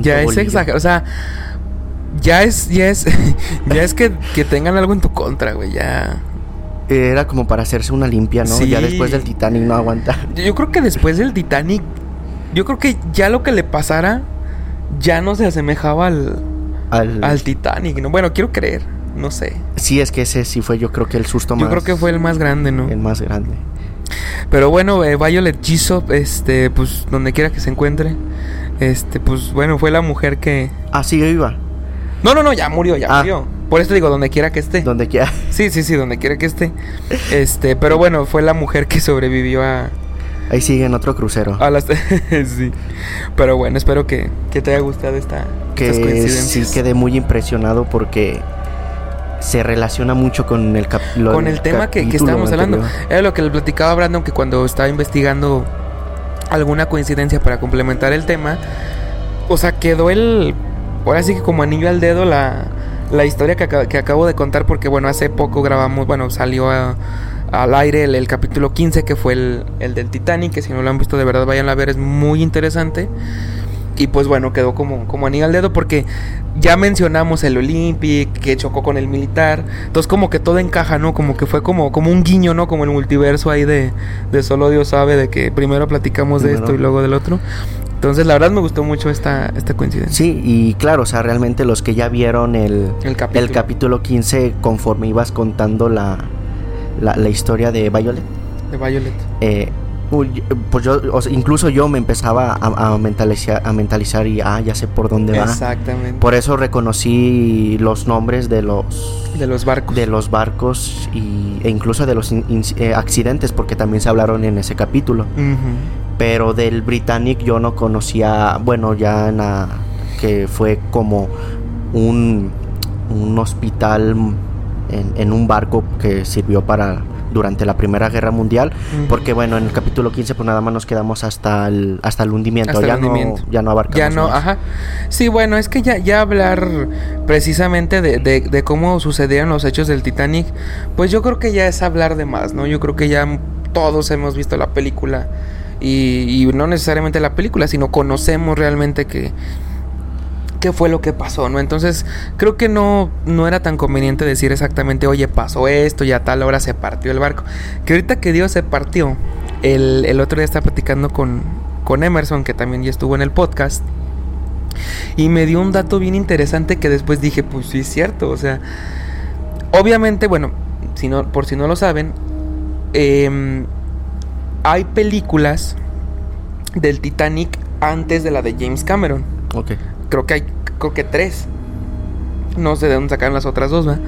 Ya es exagerado. O sea, ya es, ya es, ya es que, que tengan algo en tu contra, güey. Ya. Era como para hacerse una limpia, ¿no? Ya después del Titanic no aguanta. Yo creo que después del Titanic, yo creo que ya lo que le pasara ya no se asemejaba al, al, al Titanic, ¿no? Bueno, quiero creer no sé. Sí, es que ese sí fue yo creo que el susto más... Yo creo que fue el más grande, ¿no? El más grande. Pero bueno, eh, Violet Jisop, este, pues donde quiera que se encuentre, este, pues bueno, fue la mujer que... Ah, sigue viva. No, no, no, ya murió, ya ah. murió. Por eso digo, donde quiera que esté. Donde quiera. Sí, sí, sí, donde quiera que esté. Este, pero bueno, fue la mujer que sobrevivió a... Ahí sigue en otro crucero. A las... sí. Pero bueno, espero que, que te haya gustado esta... Que sí quedé muy impresionado porque se relaciona mucho con el Con el tema que, que, estábamos hablando. Era lo que le platicaba Brandon que cuando estaba investigando alguna coincidencia para complementar el tema, o sea, quedó el. Ahora sí que como anillo al dedo la, la historia que, que acabo de contar, porque bueno, hace poco grabamos, bueno, salió al aire el, el, capítulo 15, que fue el, el del Titanic, que si no lo han visto de verdad vayan a ver, es muy interesante. Y pues bueno, quedó como, como anillo al dedo porque ya mencionamos el Olympic, que chocó con el militar. Entonces como que todo encaja, ¿no? Como que fue como, como un guiño, ¿no? Como el multiverso ahí de, de solo Dios sabe, de que primero platicamos de esto y luego del otro. Entonces, la verdad me gustó mucho esta, esta coincidencia. Sí, y claro, o sea, realmente los que ya vieron el, el, capítulo. el capítulo 15, conforme ibas contando la, la, la historia de Violet. De Violet. Eh, pues yo, incluso yo me empezaba a, mentalizar, a mentalizar y ah, ya sé por dónde va. Exactamente. Por eso reconocí los nombres de los de los barcos, de los barcos y, e incluso de los eh, accidentes, porque también se hablaron en ese capítulo. Pero del Britannic yo no conocía, bueno, ya que fue como un, un hospital en, en un barco que sirvió para durante la Primera Guerra Mundial, porque bueno, en el capítulo 15 pues nada más nos quedamos hasta el hasta el hundimiento, ya no ya no abarcamos Ya no, ajá. Sí, bueno, es que ya ya hablar precisamente de, de, cómo sucedieron los hechos del Titanic, pues yo creo que ya es hablar de más, ¿no? Yo creo que ya todos hemos visto la película y, y no necesariamente la película, sino conocemos realmente que qué fue lo que pasó, ¿no? Entonces, creo que no, no era tan conveniente decir exactamente, oye, pasó esto y a tal hora se partió el barco. Que ahorita que Dios se partió, el, el otro día estaba platicando con, con Emerson, que también ya estuvo en el podcast, y me dio un dato bien interesante que después dije, pues sí es cierto, o sea, obviamente, bueno, si no, por si no lo saben, em, hay películas del Titanic antes de la de James Cameron. Ok creo que hay, creo que tres. No sé de dónde sacaron las otras dos, ¿verdad?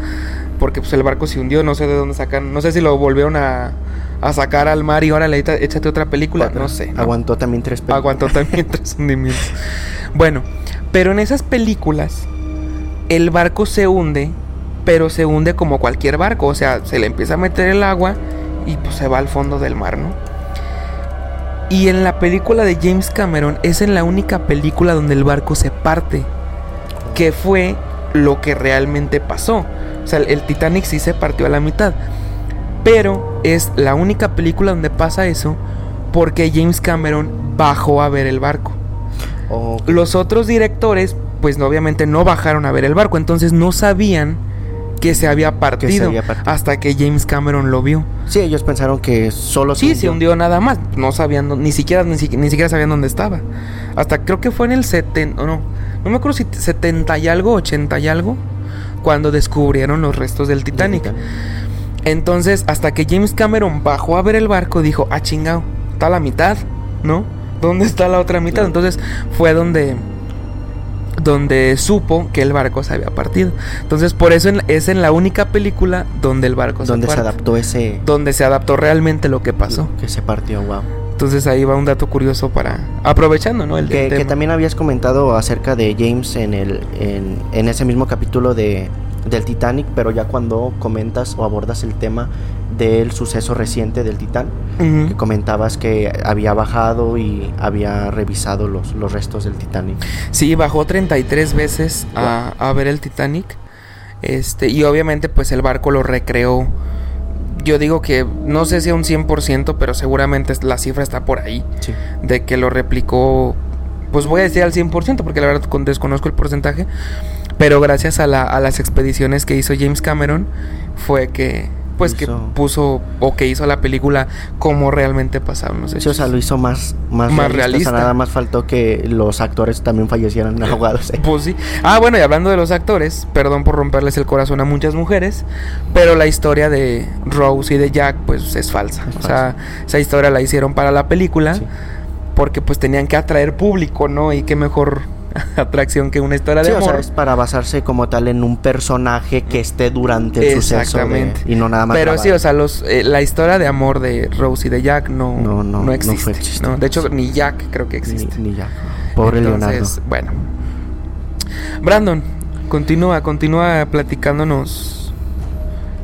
Porque pues el barco se hundió, no sé de dónde sacan, no sé si lo volvieron a, a sacar al mar y ahora le échate otra película, no sé. Aguantó también tres películas. Aguantó también tres hundimientos. Bueno, pero en esas películas el barco se hunde, pero se hunde como cualquier barco, o sea, se le empieza a meter el agua y pues se va al fondo del mar, ¿no? Y en la película de James Cameron es en la única película donde el barco se parte. Que fue lo que realmente pasó. O sea, el Titanic sí se partió a la mitad. Pero es la única película donde pasa eso porque James Cameron bajó a ver el barco. Los otros directores, pues no, obviamente no bajaron a ver el barco, entonces no sabían que se había partido, había partido. hasta que James Cameron lo vio. Sí, ellos pensaron que solo Sí, se hundió nada más. No sabían, ni siquiera, ni, siqui- ni siquiera sabían dónde estaba. Hasta creo que fue en el 70, no, no me acuerdo si 70 y algo, 80 y algo, cuando descubrieron los restos del Titanic. Entonces, hasta que James Cameron bajó a ver el barco, dijo, ah, chingado, está la mitad, ¿no? ¿Dónde está la otra mitad? Claro. Entonces, fue donde donde supo que el barco se había partido. Entonces, por eso en- es en la única película donde el barco Donde se adaptó ese Donde se adaptó realmente lo que pasó. que se partió, wow. Entonces ahí va un dato curioso para aprovechando, ¿no? El Que, también habías comentado acerca de James en el en, en ese mismo capítulo de del Titanic, pero ya cuando comentas o abordas el tema del suceso reciente del Titán, que comentabas que había bajado y había revisado los, los restos del Titanic. Sí, bajó 33 veces a, a ver el Titanic. Este, y obviamente pues el barco lo recreó. Yo digo que no sé si a un 100%, pero seguramente la cifra está por ahí. Sí. De que lo replicó, pues voy a decir al 100%, porque la verdad con- desconozco el porcentaje. Pero gracias a, la- a las expediciones que hizo James Cameron, fue que, pues que puso o que hizo la película como realmente pasaron los Sí, o hechos. sea, lo hizo más, más, Más realista. O realista. sea, nada más faltó que los actores también fallecieran ahogados. ¿eh? Pues sí. Ah, bueno, y hablando de los actores, perdón por romperles el corazón a muchas mujeres, pero la historia de Rose y de Jack, pues es falsa. Es o sea, esa historia la hicieron para la película, Sí. porque pues tenían que atraer público, ¿no? Y qué mejor atracción que una historia de Sí, o sea, amor. es para basarse como tal en un personaje que esté durante el suceso de- Exactamente. y no nada más Pero sí, o sea, los, eh, la historia de amor de Rose y de Jack no, No, no, no existe. ¿no? De hecho, ni Jack creo que existe. Ni, ni ya. Pobre Entonces, Bueno. Brandon, continúa, continúa platicándonos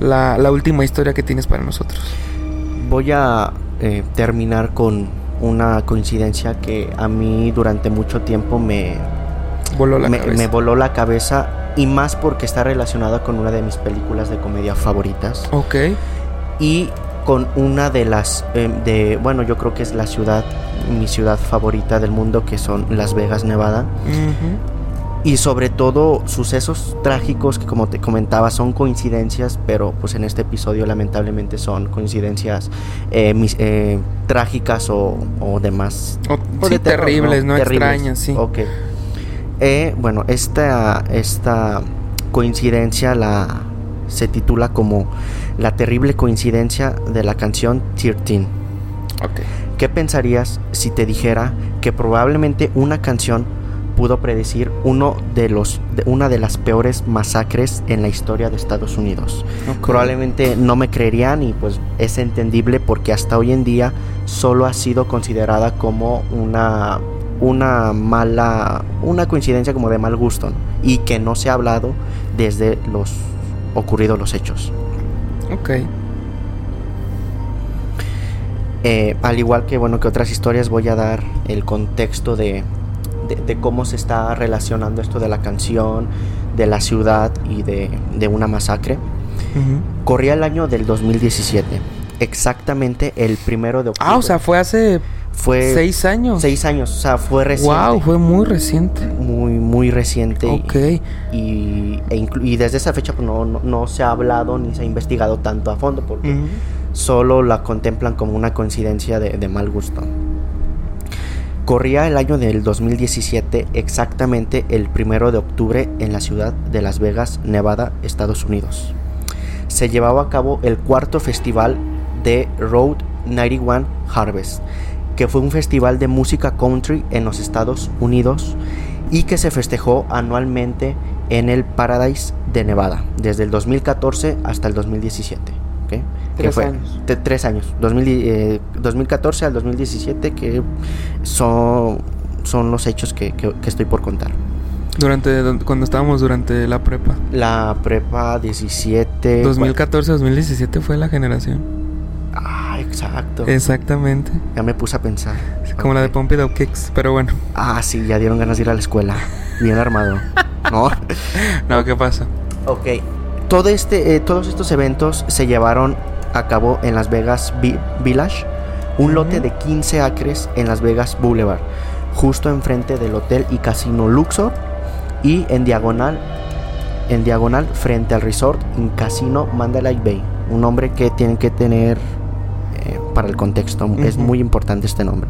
la, la última historia que tienes para nosotros. Leonardo. Voy a eh, terminar con una coincidencia que a mí durante mucho tiempo me, Voló la me, cabeza. me voló la cabeza y más porque está relacionada con una de mis películas de comedia favoritas Ok. y con una de las eh, de bueno yo creo que es la ciudad mi ciudad favorita del mundo que son Las Vegas Nevada. Y sobre todo sucesos trágicos que como te comentaba son coincidencias pero pues en este episodio lamentablemente son coincidencias eh, mis- eh, trágicas o, o demás O- sí, de terror, terribles, ¿no? Terribles. Extrañas, sí. Ok. Eh, bueno, esta, esta coincidencia la, se titula como La terrible coincidencia de la canción 13. Ok. ¿Qué pensarías si te dijera que probablemente una canción pudo predecir uno de los, de una de las peores masacres en la historia de Estados Unidos? Probablemente no me creerían y pues es entendible porque hasta hoy en día solo ha sido considerada como una una mala una coincidencia como de mal gusto ¿no? y que no se ha hablado desde los ocurridos los hechos. Ok. Eh, al igual que bueno que otras historias voy a dar el contexto de, de, de cómo se está relacionando esto de la canción, de la ciudad y de, de una masacre. Ujú. Corría el año del 2017, exactamente el primero de octubre. Ah, o sea, fue hace fue seis años. seis años, o sea, fue reciente. Wow, fue muy reciente. Muy, muy reciente. Ok. Y, e y desde esa fecha pues, no, no, no se ha hablado ni se ha investigado tanto a fondo porque Ujú. solo la contemplan como una coincidencia de, de mal gusto. Corría el año del 2017, exactamente el primero de octubre, en la ciudad de Las Vegas, Nevada, Estados Unidos. Se llevaba a cabo el cuarto festival de Road 91 Harvest, que fue un festival de música country en los Estados Unidos y que se festejó anualmente en el Paradise de Nevada, desde el 2014 hasta el 2017. ¿Ok? Que Tres fue años. de- tres años, 2000, eh, 2014 al 2017, que son, son los hechos que, que- que estoy por contar. Durante, cuando estábamos durante la prepa. La prepa 17... 2014-2017 fue la generación. Ah, exacto. Exactamente. Ya me puse a pensar. Como la de Up Kicks, pero bueno. Ah, sí, ya dieron ganas de ir a la escuela. Bien armado. ¿No? No, ¿qué pasa? Ok. Todo este, eh, todos estos eventos se llevaron a cabo en Las Vegas Vi- Village, un lote de 15 acres en Las Vegas Boulevard. justo enfrente del hotel y casino Luxor y en diagonal en diagonal frente al resort en casino Mandalay Bay. Un nombre que tienen que tener eh, para el contexto. Es muy importante este nombre.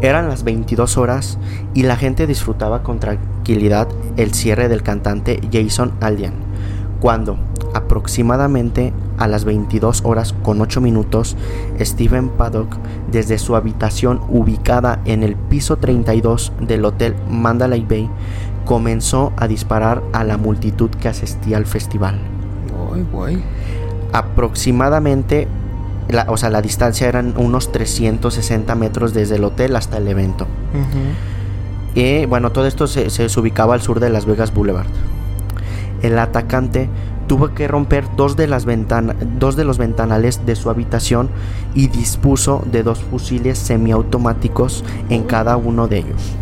Eran las 22 horas y la gente disfrutaba con tranquilidad el cierre del cantante Jason Aldean, cuando aproximadamente a las 22 horas con 8 minutos, Steven Paddock, desde su habitación ubicada en el piso 32 del hotel Mandalay Bay, comenzó a disparar a la multitud que asistía al festival. Aproximadamente la, o sea, la distancia eran unos 360 metros desde el hotel hasta el evento. Y bueno, todo esto se, se, ubicaba al sur de Las Vegas Boulevard. El atacante tuvo que romper dos de, las dos de los ventanales de su habitación y dispuso de dos fusiles semiautomáticos en cada uno de ellos.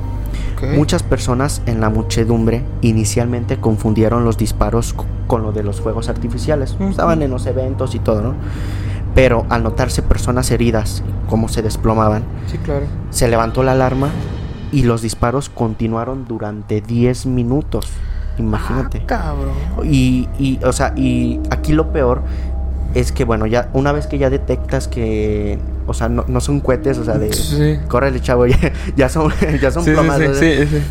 Muchas personas en la muchedumbre inicialmente confundieron los disparos con lo de los fuegos artificiales. Estaban en los eventos y todo, ¿no? Pero al notarse personas heridas, como se desplomaban, se levantó la alarma y los disparos continuaron durante 10 minutos. Imagínate. Ah, y, y, o sea, y aquí lo peor es que, bueno, ya una vez que ya detectas que, o sea, no, no son cohetes, o sea, de. Sí. Córrele, chavo, ya, son, ya son plomados. sí, sí, sí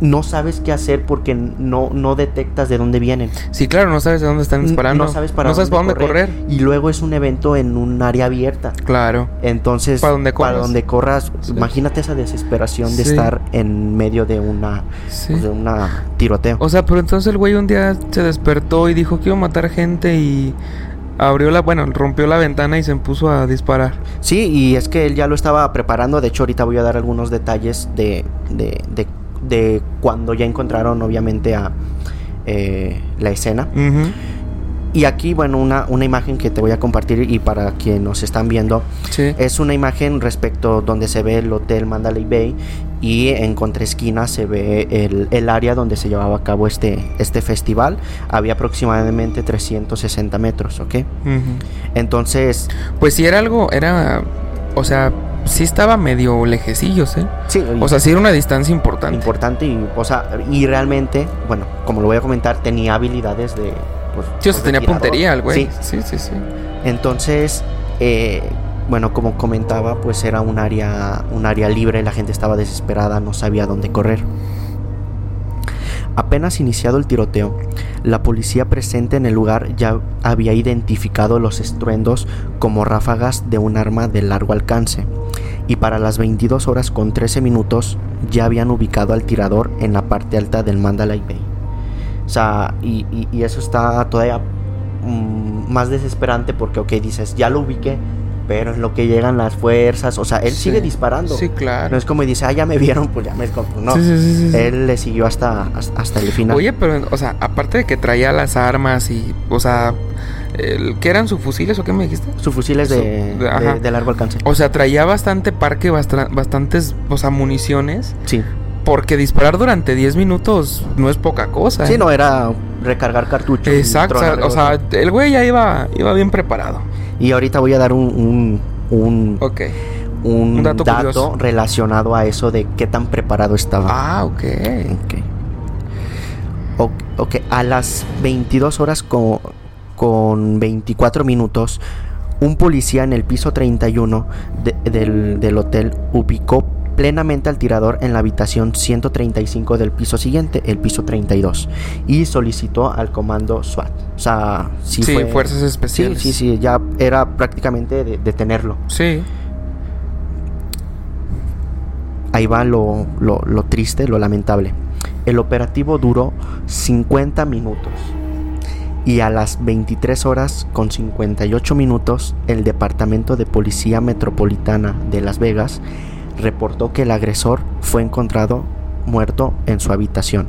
no sabes qué hacer porque no, no detectas de dónde vienen. Sí, claro, no sabes de dónde están disparando. No sabes para, dónde, correr. Y luego es un evento en un área abierta. Claro. Entonces, para donde corras, para donde corras imagínate esa desesperación de estar en medio de una, pues, de una tiroteo. O sea, pero entonces el güey un día se despertó y dijo que iba a matar gente y abrió la, bueno, rompió la ventana y se puso a disparar. Sí, y es que él ya lo estaba preparando. De hecho, ahorita voy a dar algunos detalles de, de, de de cuando ya encontraron obviamente a eh, la escena. Y aquí, bueno, una, una imagen que te voy a compartir y para quienes nos están viendo, es una imagen respecto donde se ve el hotel Mandalay Bay y en contraesquina se ve el, el, área donde se llevaba a cabo este, este festival. Había aproximadamente 360 metros, ¿ok? Entonces... Pues si era algo, era, o sea, sí estaba medio lejecillos, ¿eh? Sí. O sea, sí era una distancia importante. Importante y, o sea, y realmente, bueno, como lo voy a comentar, tenía habilidades de... Pues, sí, o sea, pues, tenía puntería el güey. Sí, sí, sí. Entonces, eh, bueno, como comentaba, pues era un área, un área libre, la gente estaba desesperada, no sabía dónde correr. Apenas iniciado el tiroteo, la policía presente en el lugar ya había identificado los estruendos como ráfagas de un arma de largo alcance y para las 22 horas con 13 minutos ya habían ubicado al tirador en la parte alta del Mandalay Bay. O sea, y, eso está todavía mm, más desesperante porque, ok, dices, ya lo ubiqué, pero es lo que llegan las fuerzas, o sea, él sigue disparando. Sí, claro. No es como dice, ah, ya me vieron, pues ya me No, sí, sí, él le siguió hasta, hasta el final. Oye, pero, o sea, aparte de que traía las armas y, o sea, ¿qué eran sus fusiles o qué me dijiste? Sus fusiles de, de, largo alcance. O sea, traía bastante parque, bastantes, o sea, municiones. Sí. Porque disparar durante 10 minutos no es poca cosa. Sí, ¿eh? no, era recargar cartuchos. Exacto, o sea, el güey ya iba, iba bien preparado. Y ahorita voy a dar un, un, un, dato, relacionado a eso de qué tan preparado estaba. Ah, ok. Ok. Ok, a las 22 horas con, con 24 minutos, un policía en el piso 31 del, del hotel ubicó plenamente al tirador en la habitación 135 del piso siguiente, el piso 32, y solicitó al comando SWAT. O sea, sí, fuerzas especiales. Sí, sí, sí, ya era prácticamente detenerlo. Sí. Ahí va lo, lo, lo triste, lo lamentable. El operativo duró 50 minutos y a las 23 horas con 58 minutos el Departamento de Policía Metropolitana de Las Vegas reportó que el agresor fue encontrado muerto en su habitación,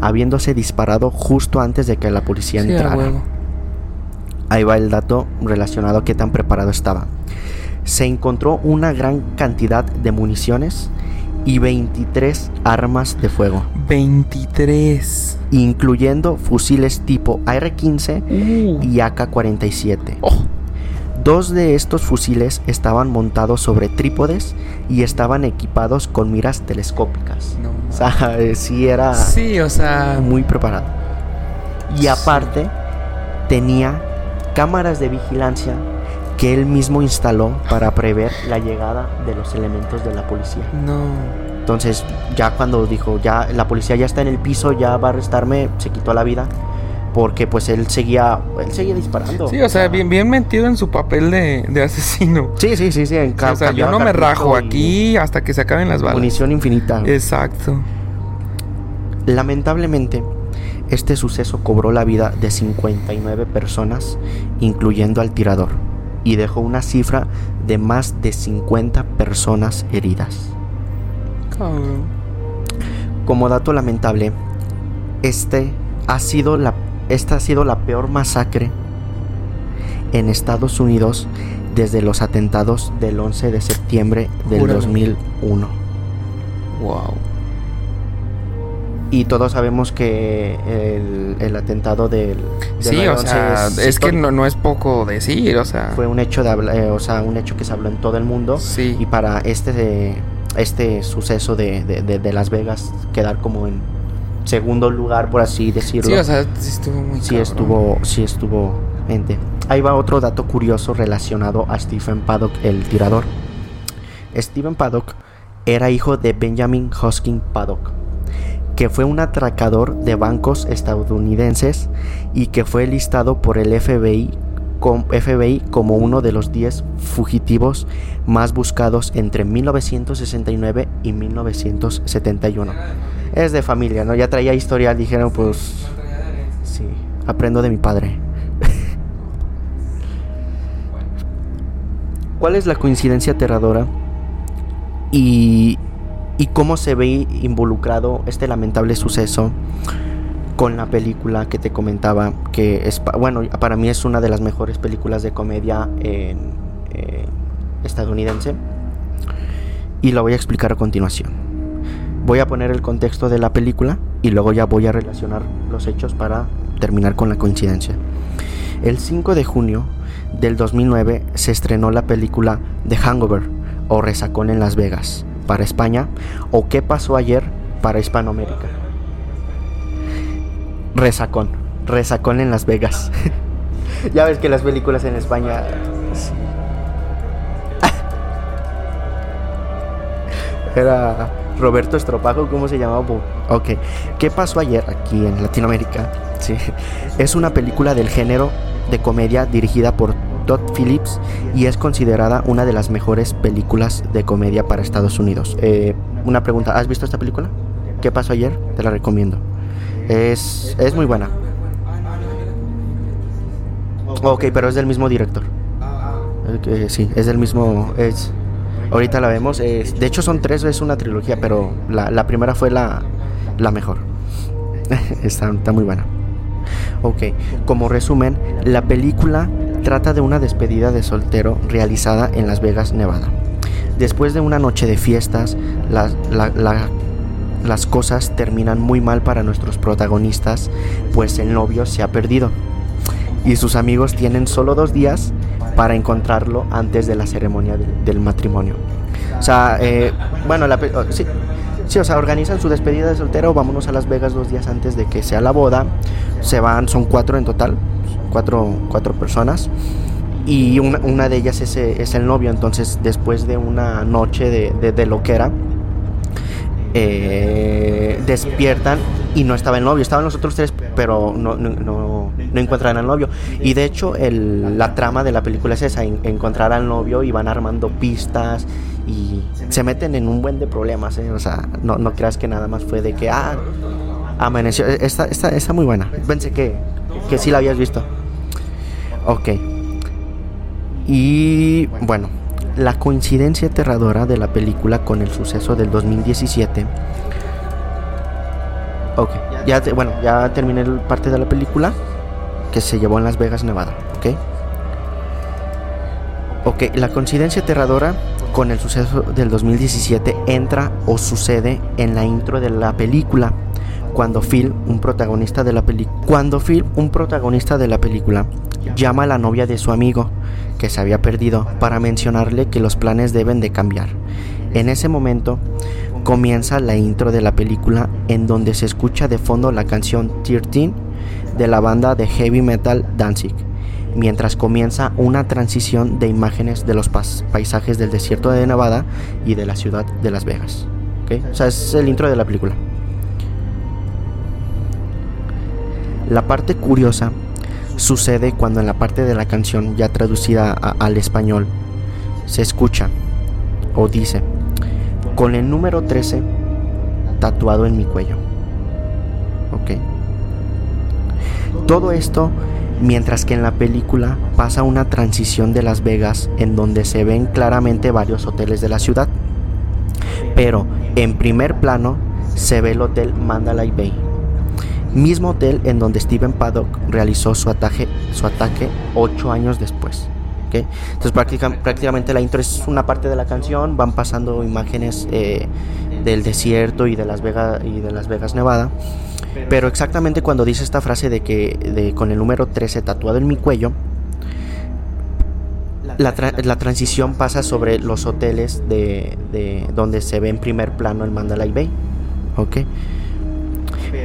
habiéndose disparado justo antes de que la policía entrara. Ahí va el dato relacionado a qué tan preparado estaba. Se encontró una gran cantidad de municiones y 23 armas de fuego. 23. Incluyendo fusiles tipo AR-15 uh. y AK-47. Dos de estos fusiles estaban montados sobre trípodes y estaban equipados con miras telescópicas. No, O sea, eh, sí era sí, o sea, muy preparado. Y Sí. aparte, tenía cámaras de vigilancia que él mismo instaló para prever la llegada de los elementos de la policía. no. Entonces, ya cuando dijo, ya la policía ya está en el piso, ya va a arrestarme, se quitó la vida. Porque pues él seguía, él seguía disparando. Sí, o sea, bien, bien metido en su papel de, de asesino. Sí, sí, sí, sí. en o sea, yo no me rajo aquí hasta que se acaben las balas. Munición infinita. Exacto. Lamentablemente, este suceso cobró la vida de 59 personas, incluyendo al tirador, y dejó una cifra de más de 50 personas heridas. Como dato lamentable, este ha sido la, esta ha sido la peor masacre en Estados Unidos desde los atentados del 11 de septiembre del Júralo. 2001. Wow. Y todos sabemos que el, el atentado del, del Sí, 9/11 o sea, es, que no, no es poco decir, o sea. fue un hecho de habla- eh, o sea, un hecho que se habló en todo el mundo Sí. y para este de, este suceso de, de- de- de Las Vegas quedar como en segundo lugar por así decirlo. Sí, o sea, sí estuvo muy sí cabrón. estuvo, sí estuvo ente. Ahí va otro dato curioso relacionado a Stephen Paddock, el tirador. Stephen Paddock era hijo de Benjamin Hoskin Paddock, que fue un atracador de bancos estadounidenses y que fue listado por el FBI, FBI como uno de los 10 fugitivos más buscados entre 1969 y 1971. Es de familia, ¿no? Ya traía historial, dijeron, pues sí, aprendo de mi padre. ¿Cuál es la coincidencia aterradora? Y, y cómo se ve involucrado este lamentable suceso con la película que te comentaba, que es, bueno, para mí es una de las mejores películas de comedia en, eh, estadounidense. Y lo voy a explicar a continuación. Voy a poner el contexto de la película y luego ya voy a relacionar los hechos para terminar con la coincidencia. El 5 de junio del 2009 se estrenó la película The Hangover o Resacón en Las Vegas para España o ¿Qué pasó ayer para Hispanoamérica? Resacón, Resacón en Las Vegas. ya ves que las películas en España. Era Roberto Estropajo, ¿cómo se llamaba? Ok. ¿Qué pasó ayer aquí en Latinoamérica? Sí. Es una película del género de comedia dirigida por Todd Phillips y es considerada una de las mejores películas de comedia para Estados Unidos. Eh, una pregunta, ¿has visto esta película? ¿Qué pasó ayer? Te la recomiendo. Es, es muy buena. Ok, pero es del mismo director. Eh, sí, es del mismo... Es, ahorita la vemos. de hecho son tres, es una trilogía, pero la, primera fue la, la mejor. está, está muy buena. Ok, como resumen, la película trata de una despedida de soltero realizada en Las Vegas, Nevada. Después de una noche de fiestas, la- las cosas terminan muy mal para nuestros protagonistas, pues el novio se ha perdido. Y sus amigos tienen solo dos días para encontrarlo antes de la ceremonia del, matrimonio. O sea, eh, bueno, oh, sí, sí, o sea, organizan su despedida de soltero, vámonos a Las Vegas dos días antes de que sea la boda. Se van, son cuatro en total, cuatro, cuatro personas. Y una, de ellas es, eh, es el novio, entonces después de una noche de, de, de loquera, eh, despiertan y no estaba el novio, estaban los otros tres, pero no, no, no, encuentran al novio. Y de hecho, el- la trama de la película es esa: en- encontrar al novio y van armando pistas y se meten en un buen de problemas. ¿eh? O sea, no, no creas que nada más fue de que, ah, amaneció. Está, está, está muy buena. Pensé que, que sí la habías visto. Ok. Y bueno, la coincidencia aterradora de la película con el suceso del 2017. Ok, ya bueno, ya terminé parte de la película que se llevó en Las Vegas, Nevada, ¿ok? Ok, la coincidencia aterradora con el suceso del 2017 entra o sucede en la intro de la película, cuando Phil, un protagonista de la película, cuando Phil, un protagonista de la película, llama a la novia de su amigo que se había perdido para mencionarle que los planes deben de cambiar. En ese momento comienza la intro de la película en donde se escucha de fondo la canción 13 de la banda de heavy metal Danzig, mientras comienza una transición de imágenes de los paisajes del desierto de Nevada y de la ciudad de Las Vegas. O sea, es el intro de la película. La parte curiosa sucede cuando en la parte de la canción ya traducida al español se escucha o dice con el número 13 tatuado en mi cuello. ¿Ok? Todo esto mientras que en la película pasa una transición de Las Vegas en donde se ven claramente varios hoteles de la ciudad. Pero en primer plano se ve el hotel Mandalay Bay, mismo hotel en donde Steven Paddock realizó su ataque, su ataque ocho años después. Entonces prácticamente la intro es una parte de la canción, van pasando imágenes eh, del desierto y de Las Vegas y de Las Vegas, Nevada. Pero exactamente cuando dice esta frase de que con el número 13 tatuado en mi cuello, la, la, transición pasa sobre los hoteles de, de, donde se ve en primer plano el Mandalay Bay. ¿Ok?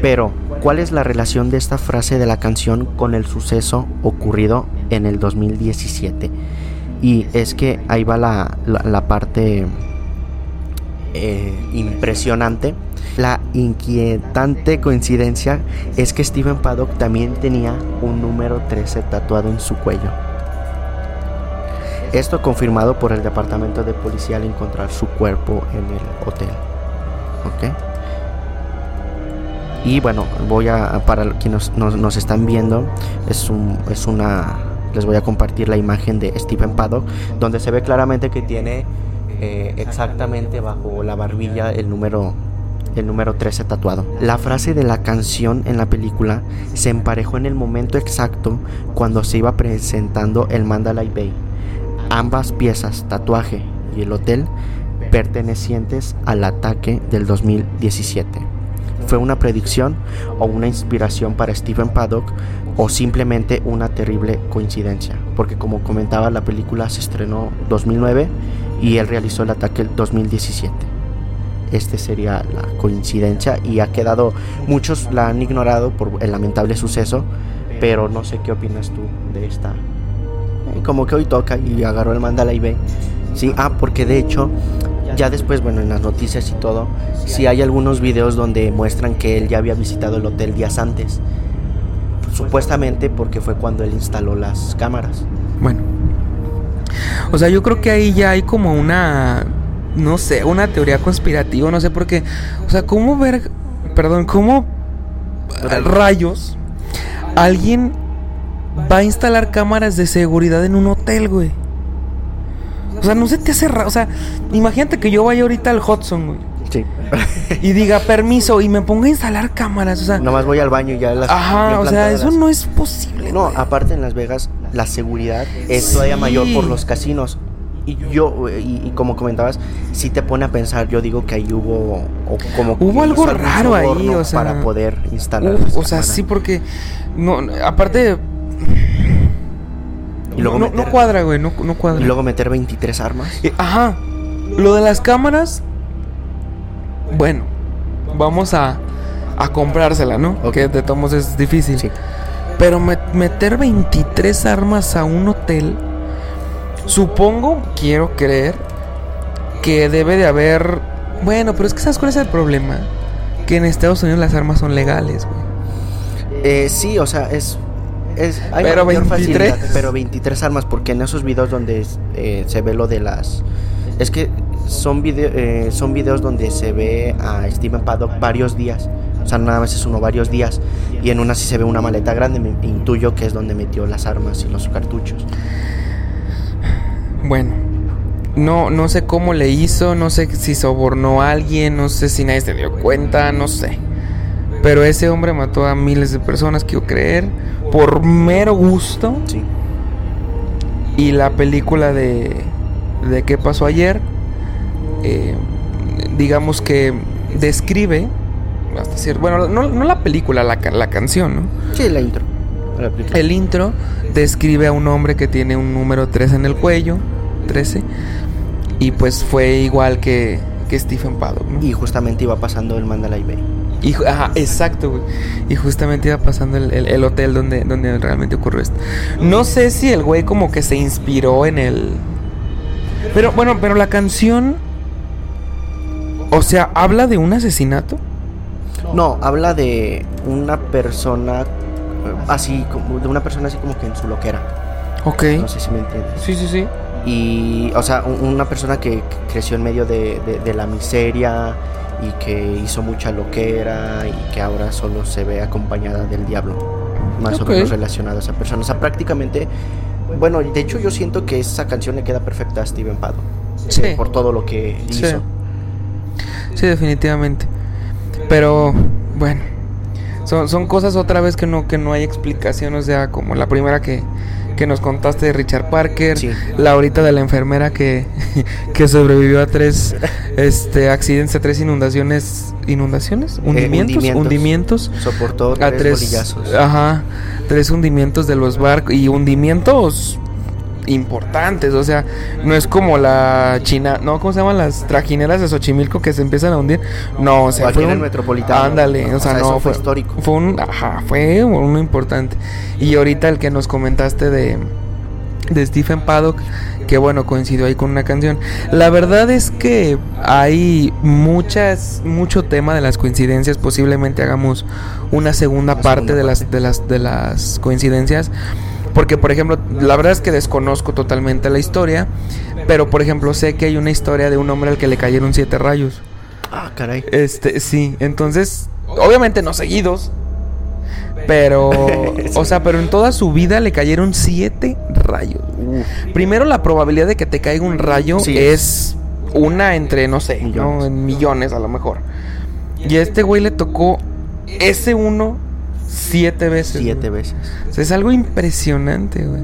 Pero, ¿cuál es la relación de esta frase de la canción con el suceso ocurrido en el 2017? Y es que ahí va la, la, parte eh, impresionante. La inquietante coincidencia es que Steven Paddock también tenía un número 13 tatuado en su cuello. Esto confirmado por el departamento de policía al encontrar su cuerpo en el hotel. ¿Ok? Y bueno, voy a, para quienes nos, nos, están viendo, es, un, es una, les voy a compartir la imagen de Stephen Paddock, donde se ve claramente que tiene eh, exactamente bajo la barbilla el número el número 13 tatuado. La frase de la canción en la película se emparejó en el momento exacto cuando se iba presentando el Mandalay Bay ambas piezas, tatuaje y el hotel, pertenecientes al ataque del 2017. ¿Fue una predicción o una inspiración para Stephen Paddock o simplemente una terrible coincidencia? Porque como comentaba, la película se estrenó 2009 y él realizó el ataque el 2017. Este sería la coincidencia y ha quedado, muchos la han ignorado por el lamentable suceso, pero no sé qué opinas tú de esta como que hoy toca y agarró el mandala y ve. Sí, ah, porque de hecho, ya después, bueno, en las noticias y todo, sí hay algunos videos donde muestran que él ya había visitado el hotel días antes. Supuestamente porque fue cuando él instaló las cámaras. Bueno. O sea, yo creo que ahí ya hay como una, no sé, una teoría conspirativa, no sé por qué. O sea, ¿cómo ver, perdón, cómo rayos alguien va a instalar cámaras de seguridad en un hotel, güey. O sea, no se te hace raro. O sea, imagínate que yo vaya ahorita al Hudson, güey. Sí. y diga permiso y me ponga a instalar cámaras. O sea, nomás voy al baño y ya las. Ajá, o sea, eso no es posible. No, aparte en Las Vegas, la seguridad es todavía mayor por los casinos. Y yo, y, como comentabas, si te pone a pensar, yo digo que ahí hubo como hubo algo raro ahí, o sea, para poder instalar. o sea, sí, porque no, aparte y luego no, cuadra, güey, no, cuadra. Y luego meter 23 armas. Eh, ajá. Lo de las cámaras, bueno, vamos a, a comprársela, ¿no? Que de todos es difícil. Sí. Pero meter 23 armas a un hotel, supongo, quiero creer, que debe de haber... Bueno, pero es que ¿sabes cuál es el problema? Que en Estados Unidos las armas son legales, güey. Eh, sí, o sea, es pero 23 pero 23 armas porque en esos videos donde eh, se ve lo de las es que son video, eh, son videos donde se ve a Steven Paddock varios días o sea nada más es uno varios días y en una sí se ve una maleta grande me intuyo que es donde metió las armas y los cartuchos. Bueno no, no sé cómo le hizo, no sé si sobornó a alguien, no sé si nadie se dio cuenta, no sé. Pero ese hombre mató a miles de personas, quiero creer, por mero gusto. Sí. Y la película de, de qué pasó ayer, eh, digamos que describe hasta. Bueno, no, no la película, la, la canción, ¿no? Sí, la intro. El intro describe a un hombre que tiene un número 3 en el cuello, 13, y pues fue igual que, que Stephen Paddock, ¿no? Y justamente iba pasando el Mandalay Bay. Y, ajá, exacto, güey. Y justamente iba pasando el, el, hotel donde, donde realmente ocurrió esto. No sé si el güey como que se inspiró en el... Pero bueno, pero la canción... O sea, ¿habla de un asesinato? No, habla de una persona así, como de una persona así como que en su loquera. Ok. No sé si me entiendes. Sí, sí, sí. Y, o sea, una persona que creció en medio de, de, la miseria y que hizo mucha loquera y que ahora solo se ve acompañada del diablo. Más o menos relacionado a esa persona. O sea, prácticamente, bueno, de hecho yo siento que esa canción le queda perfecta a Steven Pado. Sí. Por todo lo que hizo. Sí, definitivamente. Pero, bueno son, son cosas otra vez que no, que no hay explicación, o sea, como la primera que, que nos contaste de Richard Parker, la ahorita de la enfermera que, que sobrevivió a tres este accidentes, a tres inundaciones, inundaciones, eh, hundimientos, hundimientos, soportó tres, a tres ajá, tres hundimientos de los barcos y hundimientos importantes, o sea, no es como la China, no, ¿cómo se llaman las trajineras de Xochimilco que se empiezan a hundir? No, o sea, fue un metropolitano. Ándale, o, sea, no fue, histórico. Fue un, ajá, fue uno importante. Y ahorita el que nos comentaste de de Stephen Paddock, que bueno, coincidió ahí con una canción. La verdad es que hay muchas, mucho tema de las coincidencias. Posiblemente hagamos una segunda parte de las, de las, de las coincidencias. Porque, por ejemplo, la verdad es que desconozco totalmente la historia, pero, por ejemplo, sé que hay una historia de un hombre al que le cayeron siete rayos. Ah, caray. Este, sí, entonces, obviamente no seguidos, pero, o sea, pero en toda su vida le cayeron siete rayos. Primero, la probabilidad de que te caiga un rayo es una entre, no sé, millones. en millones a lo mejor. Y a este güey le tocó ese uno Siete veces. Siete veces. es algo impresionante, güey.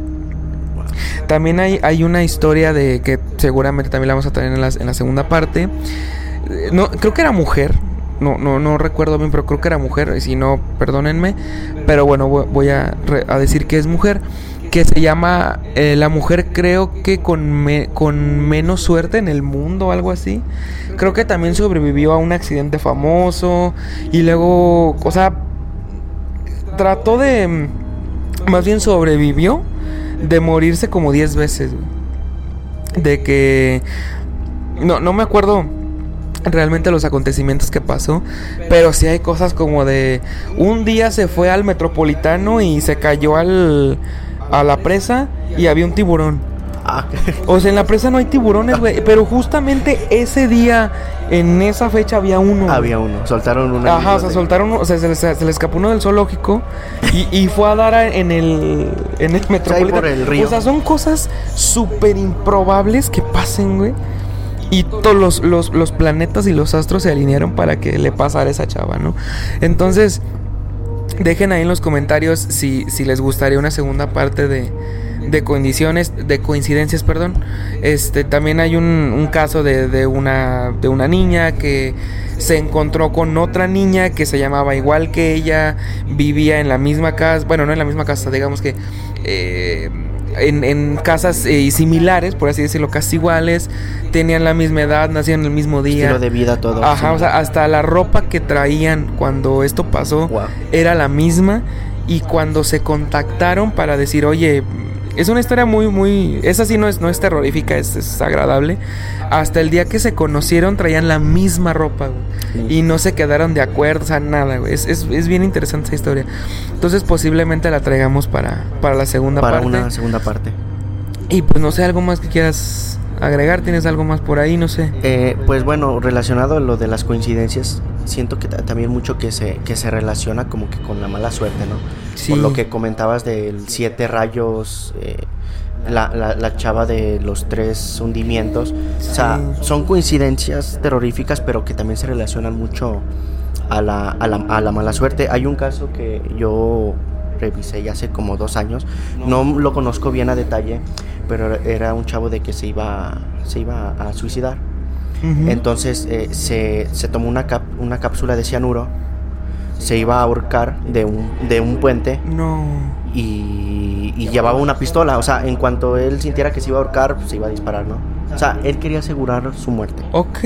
También hay, hay una historia de que seguramente también la vamos a traer en la, en la segunda parte. No, creo que era mujer. No, no, no recuerdo bien, pero creo que era mujer. Si no, perdónenme. Pero bueno, voy a, a decir que es mujer. Que se llama eh, La mujer, creo que con, con menos suerte en el mundo, algo así. Creo que también sobrevivió a un accidente famoso. Y luego, o sea, trató de. Más bien sobrevivió de morirse como 10 veces. De que. No, no me acuerdo realmente los acontecimientos que pasó, pero sí hay cosas como de un día se fue al metropolitano y se cayó al a la presa y había un tiburón. Ah, o sea, en la presa no hay tiburones, güey. Pero justamente ese día, en esa fecha, había uno. Había uno. Soltaron uno. Ajá, o sea, soltaron uno. O sea, se le, escapó uno del zoológico y, fue a dar en el, en el metropolitano. O sea, son cosas súper improbables que pasen, güey. Y todos los, los, planetas y los astros se alinearon para que le pasara a esa chava, ¿no? Entonces, dejen ahí en los comentarios si, si les gustaría una segunda parte de de condiciones, de coincidencias, perdón. Este, también hay un, caso de, una, de una niña que se encontró con otra niña que se llamaba igual que ella, vivía en la misma casa, bueno, no en la misma casa, digamos que eh, en, casas eh, similares, por así decirlo, casi iguales, tenían la misma edad, nacían el mismo día. Estilo de vida, todo. Ajá, o sea, hasta la ropa que traían cuando esto pasó era la misma. Y cuando se contactaron para decir, oye, es una historia muy, muy. Esa sí no es, no es terrorífica, es, agradable. Hasta el día que se conocieron traían la misma ropa, güey. Y no se quedaron de acuerdo, o sea, nada, güey. Es, es, es, bien interesante esa historia. Entonces, posiblemente la traigamos para, para la segunda parte. Para una segunda parte. Y pues no sé, algo más que quieras agregar, ¿tienes algo más por ahí? No sé. Eh, pues bueno, relacionado a lo de las coincidencias, siento que también mucho que se, que se relaciona como que con la mala suerte, ¿no? Sí. Por lo que comentabas del siete rayos, eh, la, la, chava de los tres hundimientos. O sea, son coincidencias terroríficas, pero que también se relacionan mucho a la, a la, a la mala suerte. Hay un caso que yo revisé ya hace como dos años, no lo conozco bien a detalle, pero era un chavo de que se iba, se iba a suicidar. Entonces eh, se, se, tomó una, una cápsula de cianuro se iba a ahorcar de un, de un puente No. y, y llevaba una pistola. O sea, en cuanto él sintiera que se iba a ahorcar, pues, se iba a disparar, ¿no? O sea, él quería asegurar su muerte. Ok.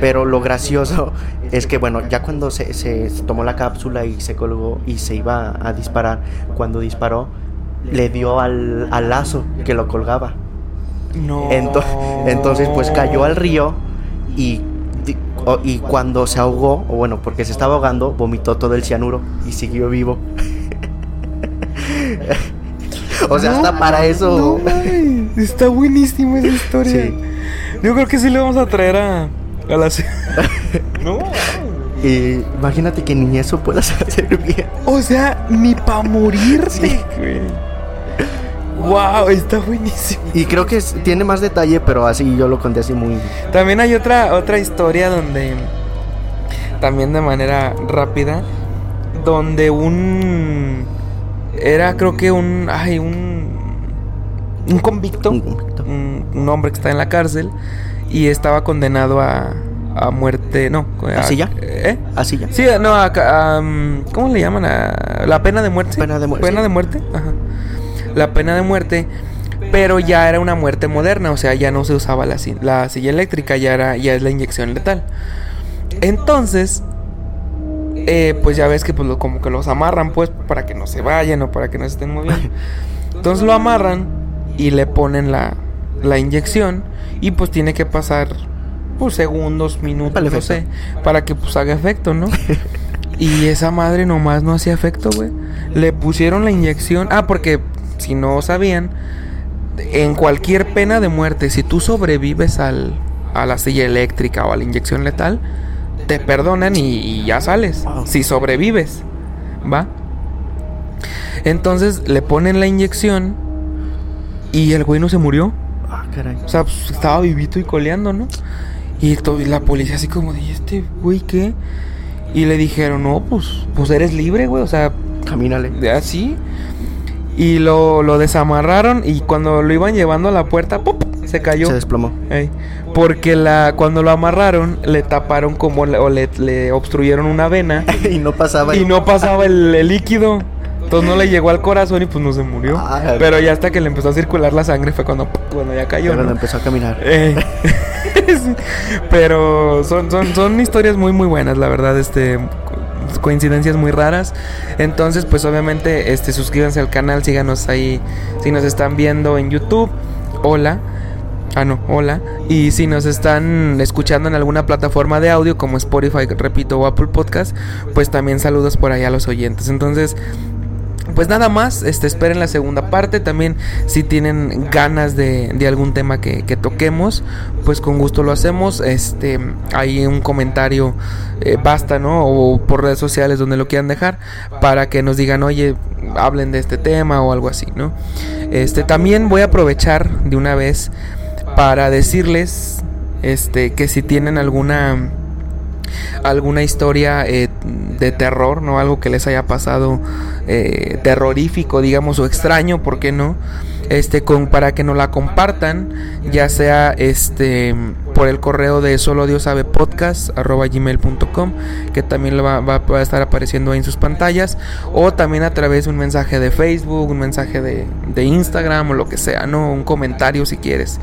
Pero lo gracioso es que, bueno, ya cuando se, se tomó la cápsula y se colgó y se iba a disparar, cuando disparó, le dio al, al lazo que lo colgaba. No. Ento- entonces, pues cayó al río y, y cuando se ahogó, o bueno, porque se estaba ahogando, vomitó todo el cianuro y siguió vivo. o sea, hasta para eso. No, está buenísima esa historia. Sí. Yo creo que sí le vamos a traer a, a la. no. Y imagínate que ni eso puedas hacer bien. O sea, ni para morirte, güey. Wow, está buenísimo. Y creo que es- tiene más detalle, pero así yo lo conté así muy. También hay otra otra historia donde también de manera rápida donde un era creo que un ay un un convicto, Un convicto. un, un hombre que está en la cárcel y estaba condenado a, a muerte, no, a- ¿Así ya? ¿Eh? Así ya. Sí, no, a, a, ¿cómo le llaman? A, la pena de muerte. Pena de muerte, Pena de muerte, ajá. La pena de muerte, pero ya era una muerte moderna, o sea, ya no se usaba la, si- la silla eléctrica, ya, era, ya es la inyección letal. Entonces, eh, pues ya ves que pues lo- como que los amarran pues para que no se vayan o para que no se estén moviendo. Entonces lo amarran y le ponen la, la inyección y pues tiene que pasar pues segundos, minutos, no sé, para que pues haga efecto, ¿no? y esa madre nomás no hacía efecto, güey. Le pusieron la inyección, ah, porque si no sabían, en cualquier pena de muerte, si tú sobrevives al, a la silla eléctrica o a la inyección letal, te perdonan y, y ya sales. Wow. Si sobrevives, ¿va? Entonces le ponen la inyección y el güey no se murió. Ah, caray. O sea, pues, estaba vivito y coleando, ¿no? Y, to- y la policía así como de, "¿Y este güey qué? Y le dijeron, no, pues, pues eres libre, güey. O sea, Camínale. así. Y lo, lo desamarraron y cuando lo iban llevando a la puerta, ¡pop! se cayó. Se desplomó. Ey, porque la, cuando lo amarraron, le taparon como le- o le, le obstruyeron una vena y no pasaba. y no pasaba el, el líquido. Entonces no le llegó al corazón y pues no se murió. Ah. Pero ya hasta que le empezó a circular la sangre fue cuando, cuando ya cayó. Cuando ¿no? empezó a caminar. Eh, sí, Pero son, son, son historias muy muy buenas, la verdad, este co- coincidencias muy raras. Entonces, pues obviamente, este suscríbanse al canal, síganos ahí si nos están viendo en YouTube. Hola. Ah, no, hola. Y si nos están escuchando en alguna plataforma de audio como Spotify, repito, o Apple Podcast, pues también saludos por allá a los oyentes. Entonces, pues nada más, este, esperen la segunda parte. También, si tienen ganas de, de algún tema que, que toquemos, pues con gusto lo hacemos. Este, hay un comentario, eh, basta, ¿no? O por redes sociales donde lo quieran dejar, para que nos digan, oye, hablen de este tema o algo así, ¿no? Este, también voy a aprovechar de una vez para decirles, este, que si tienen alguna alguna historia eh, de terror, ¿no? Algo que les haya pasado eh, terrorífico, digamos, o extraño, ¿por qué no? Este, con, para que nos la compartan, ya sea este por el correo de solo Dios sabe podcast arroba gmail.com que también va- va a estar apareciendo ahí en sus pantallas o también a través de un mensaje de Facebook un mensaje de, de Instagram o lo que sea no un comentario si quieres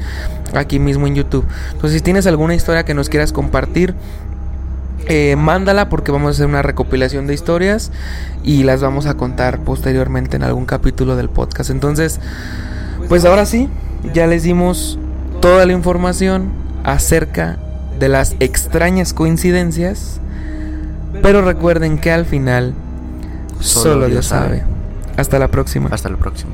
aquí mismo en YouTube entonces si tienes alguna historia que nos quieras compartir eh, mándala porque vamos a hacer una recopilación de historias y las vamos a contar posteriormente en algún capítulo del podcast. Entonces, pues ahora sí, ya les dimos toda la información acerca de las extrañas coincidencias, pero recuerden que al final solo, Dios sabe. Hasta la próxima. Hasta la próxima.